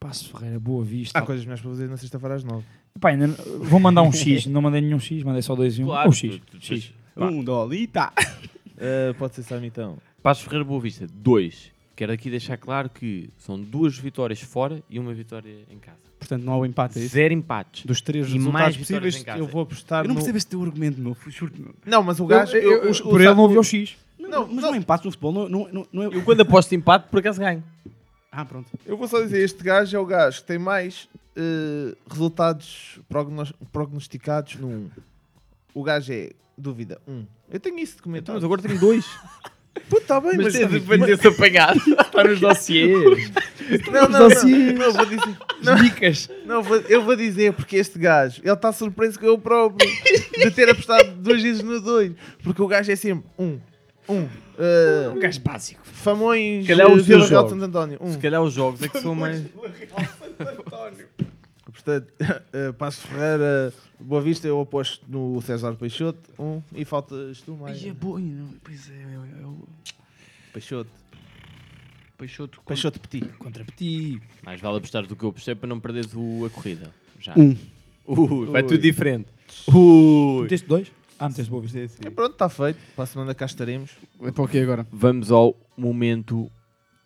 Passo Ferreira, Boa Vista. Há coisas melhores para fazer na sexta-feira às 9. Pá, ainda não- vou mandar um X. Não mandei nenhum X, mandei só dois e um. Claro, Ou X. tu- tu- X. Um dolita. Uh, pode ser Samitão. Passos Ferreira Boa Vista, 2. Quero aqui deixar claro que são duas vitórias fora e uma vitória em casa. Portanto, não há o empate, é isso? Zero empates. Dos três e resultados mais possíveis. Eu vou apostar Eu não no... percebo esse teu argumento, meu. Juro-te. Não, mas o gajo... Eu- por ele não ouviu o X. Não, mas não é empate no futebol. Não, não, não, não é... Eu quando aposto empate, por acaso ganho. Ah, pronto. Eu vou só dizer, este gajo é o gajo que tem mais eh, resultados prognos- prognosticados no 1. O gajo é, dúvida, 1. Eu tenho isso documentado. Mas agora tenho dois. Puta, está bem, mas... Mas depois de ter-se apagado. Está nos dossiês. Não, não, não, não, vou dizer. Não, Dicas. não, vou- eu vou dizer porque este gajo, ele está surpreso com eu próprio de ter apostado duas vezes no 2. Porque o gajo é sempre 1, 1. eh, Um gajo básico. Famões, Se calhar os Vila Real de jogos. Santo António. 1. Se calhar os jogos é que são mais. Portanto, eh, Passo Ferreira, Boa Vista, eu aposto no César Peixoto, um, e faltas tu mais. Ai, é boi, não. Pois é, é, é o... Peixoto. Peixoto. Peixoto Petit. Contra Petit. Mais vale apostar do que eu apostei para não perderes o, a corrida. Já. Um. Ui, vai Ui. tudo diferente. Ui. Meteste dois? Ah, meteste boa vista. E pronto, está feito. Para a semana cá estaremos. É para o quê agora? Vamos ao momento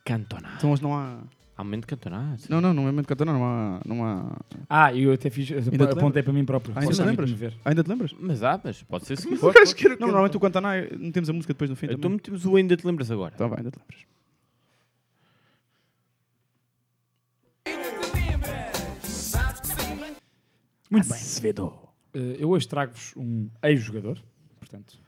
cantonar. Então hoje não há... Há momento cantonar? sim. Não, não, não é momento cantor, não. Não há... Não há... Ah, eu até fiz, Ainda te apontei para mim próprio. Ah, ainda te lembras? ver. Ainda te lembras? Mas há, mas pode ser seguinte. O gajo quer Não, normalmente o Cantoná não temos a música depois no fim Então metemos o ainda te lembras agora. Tá bem, ainda te lembras. Muito bem. Eh, eu hoje trago-vos um ex-jogador, portanto,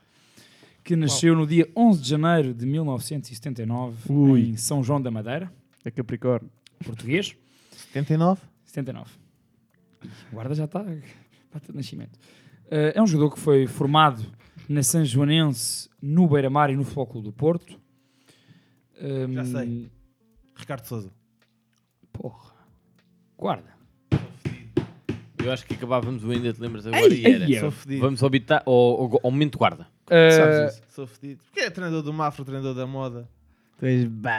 que nasceu no dia 11 de janeiro de 1979 Ui. em São João da Madeira, É Capricórnio. português. 79. 79. O guarda já está. Data de nascimento. Eh, é um jogador que foi formado na São Joanense, no Beira-Mar e no Futebol Clube do Porto. Ehm, Já sei. Ricardo Souza. Porra. Guarda. Eu acho que acabávamos o ainda te lembras agora Ei, e era. ei, Sou fedido. Vamos ao, bita- ao, ao, ao momento guarda. Eh, Sabes isso? Sou fedido. Porque é treinador do Mafra, treinador da moda.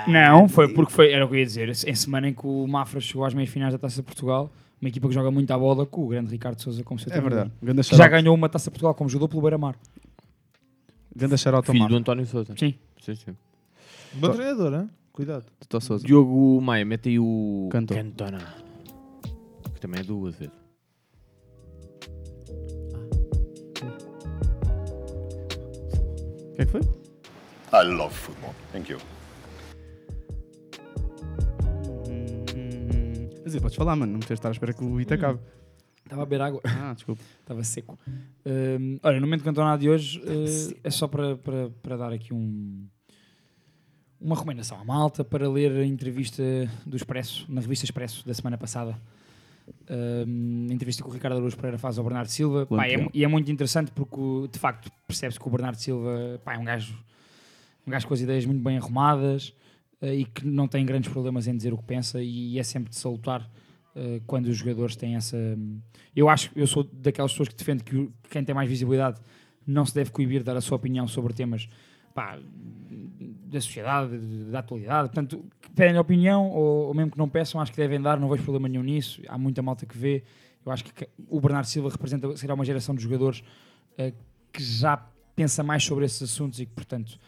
Não, foi porque foi, era o que eu ia dizer. Em semana em que o Mafra chegou às meias finais da Taça de Portugal, uma equipa que joga muito à bola, com o grande Ricardo Souza como seu É verdade. Que já ganhou uma Taça de Portugal como jogador pelo Beira-Mar. Ganda ao Filho Mar. do António Souza. Sim. Sim, sim. Bom treinador, hein? Cuidado. Sousa. Diogo Maia, mete aí o Cantor. Cantona. Que também é duas vezes. O que é que foi? I love football. Thank you. Dizer, podes falar, mano. Não precisas estar à espera que o hit acabe. Estava a beber água. Ah, desculpa. Estava seco. Hum, olha, no momento cantonado de hoje eh, é só para, para, para dar aqui um, uma recomendação à malta para ler a entrevista do Expresso, na revista Expresso da semana passada. A entrevista que o Ricardo Araújo Pereira faz ao Bernardo Silva. Pá, é e é muito interessante porque, de facto, percebe-se que o Bernardo Silva pá, é um gajo, um gajo com as ideias muito bem arrumadas e que não tem grandes problemas em dizer o que pensa e é sempre de salutar eh, quando os jogadores têm essa. Eu acho, eu sou daquelas pessoas que defende que quem tem mais visibilidade não se deve coibir de dar a sua opinião sobre temas pá, da sociedade, da atualidade. Portanto, pedem opinião ou, ou mesmo que não peçam, acho que devem dar, não vejo problema nenhum nisso. Há muita malta que vê. Eu acho que o Bernardo Silva representa, será uma geração de jogadores eh, que já pensa mais sobre esses assuntos e que, portanto,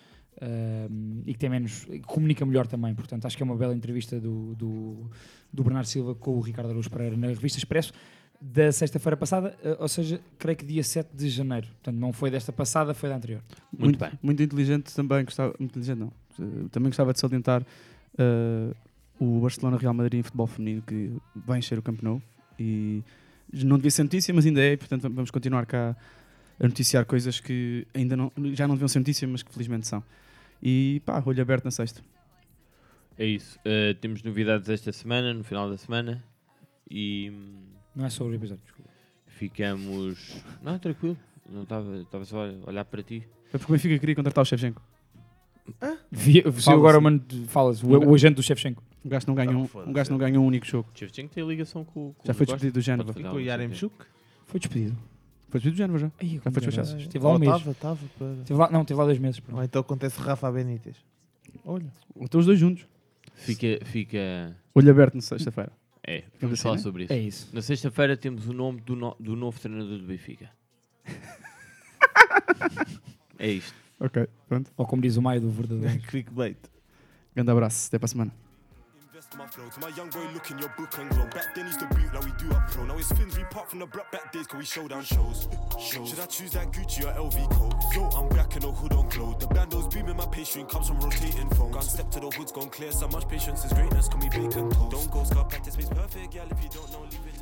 e que tem menos, que comunica melhor também. Portanto, acho que é uma bela entrevista do, do, do Bernardo Silva com o Ricardo Araújo Pereira na revista Expresso da sexta-feira passada, eh, ou seja, creio que dia 7 de janeiro. Portanto, não foi desta passada, foi da anterior. Muito, bem. Muito inteligente também. Gostava, muito inteligente, não. Eh, Também gostava de salientar eh, o Barcelona Real Madrid em futebol feminino que vai encher o Camp Nou. E não devia ser notícia, mas ainda é. e, Portanto, vamos continuar cá a noticiar coisas que ainda não, já não deviam ser notícia, mas que felizmente são. E pá, olho aberto na sexta. É isso. Uh, temos novidades esta semana, no final da semana. E hum, Não é sobre o episódio, desculpa. ficamos. Não, tranquilo. Não estava estava só a olhar para ti. É porque o Benfica queria contratar o Shevchenko. Saiu Fala-se. agora, mano, falas, o, o agente do Shevchenko. Um gajo não ganha Não, um, um, gajo não ganha um único jogo. Shevchenko tem ligação com, com Já foi despedido do Génova. Foi despedido. Foi despedido do Génova já. Ai, Já foi despachado. Esteve lá um mês. Estava, estava. para- lá, não, esteve lá dois meses. pronto. Ou então acontece Rafa Benítez. Olha. Estão os dois juntos. Fica. fica... Olho aberto na sexta-feira. É, Vamos vamos assim, falar né? sobre isso. É isso. Na sexta-feira temos o nome do, no- do novo treinador do Benfica. é isto. Ok, pronto. Ou como diz o Maio do verdadeiro. Clickbait. Grande abraço, até para a semana. Invest my flow to my young boy looking your book and glow. Back then used to boot like we do up pro. Now it's fins we part from the block back days cause we show down shows. shows. Should I choose that Gucci or LV coat? Yo, I'm back and the hood on glow. The bandos beaming my pastry comes from rotating phones. Gone step to the hoods gone clear. So much patience is greatness. Can we bake and toast? Don't go scar practice makes perfect. Yeah, if you don't know, leave it to.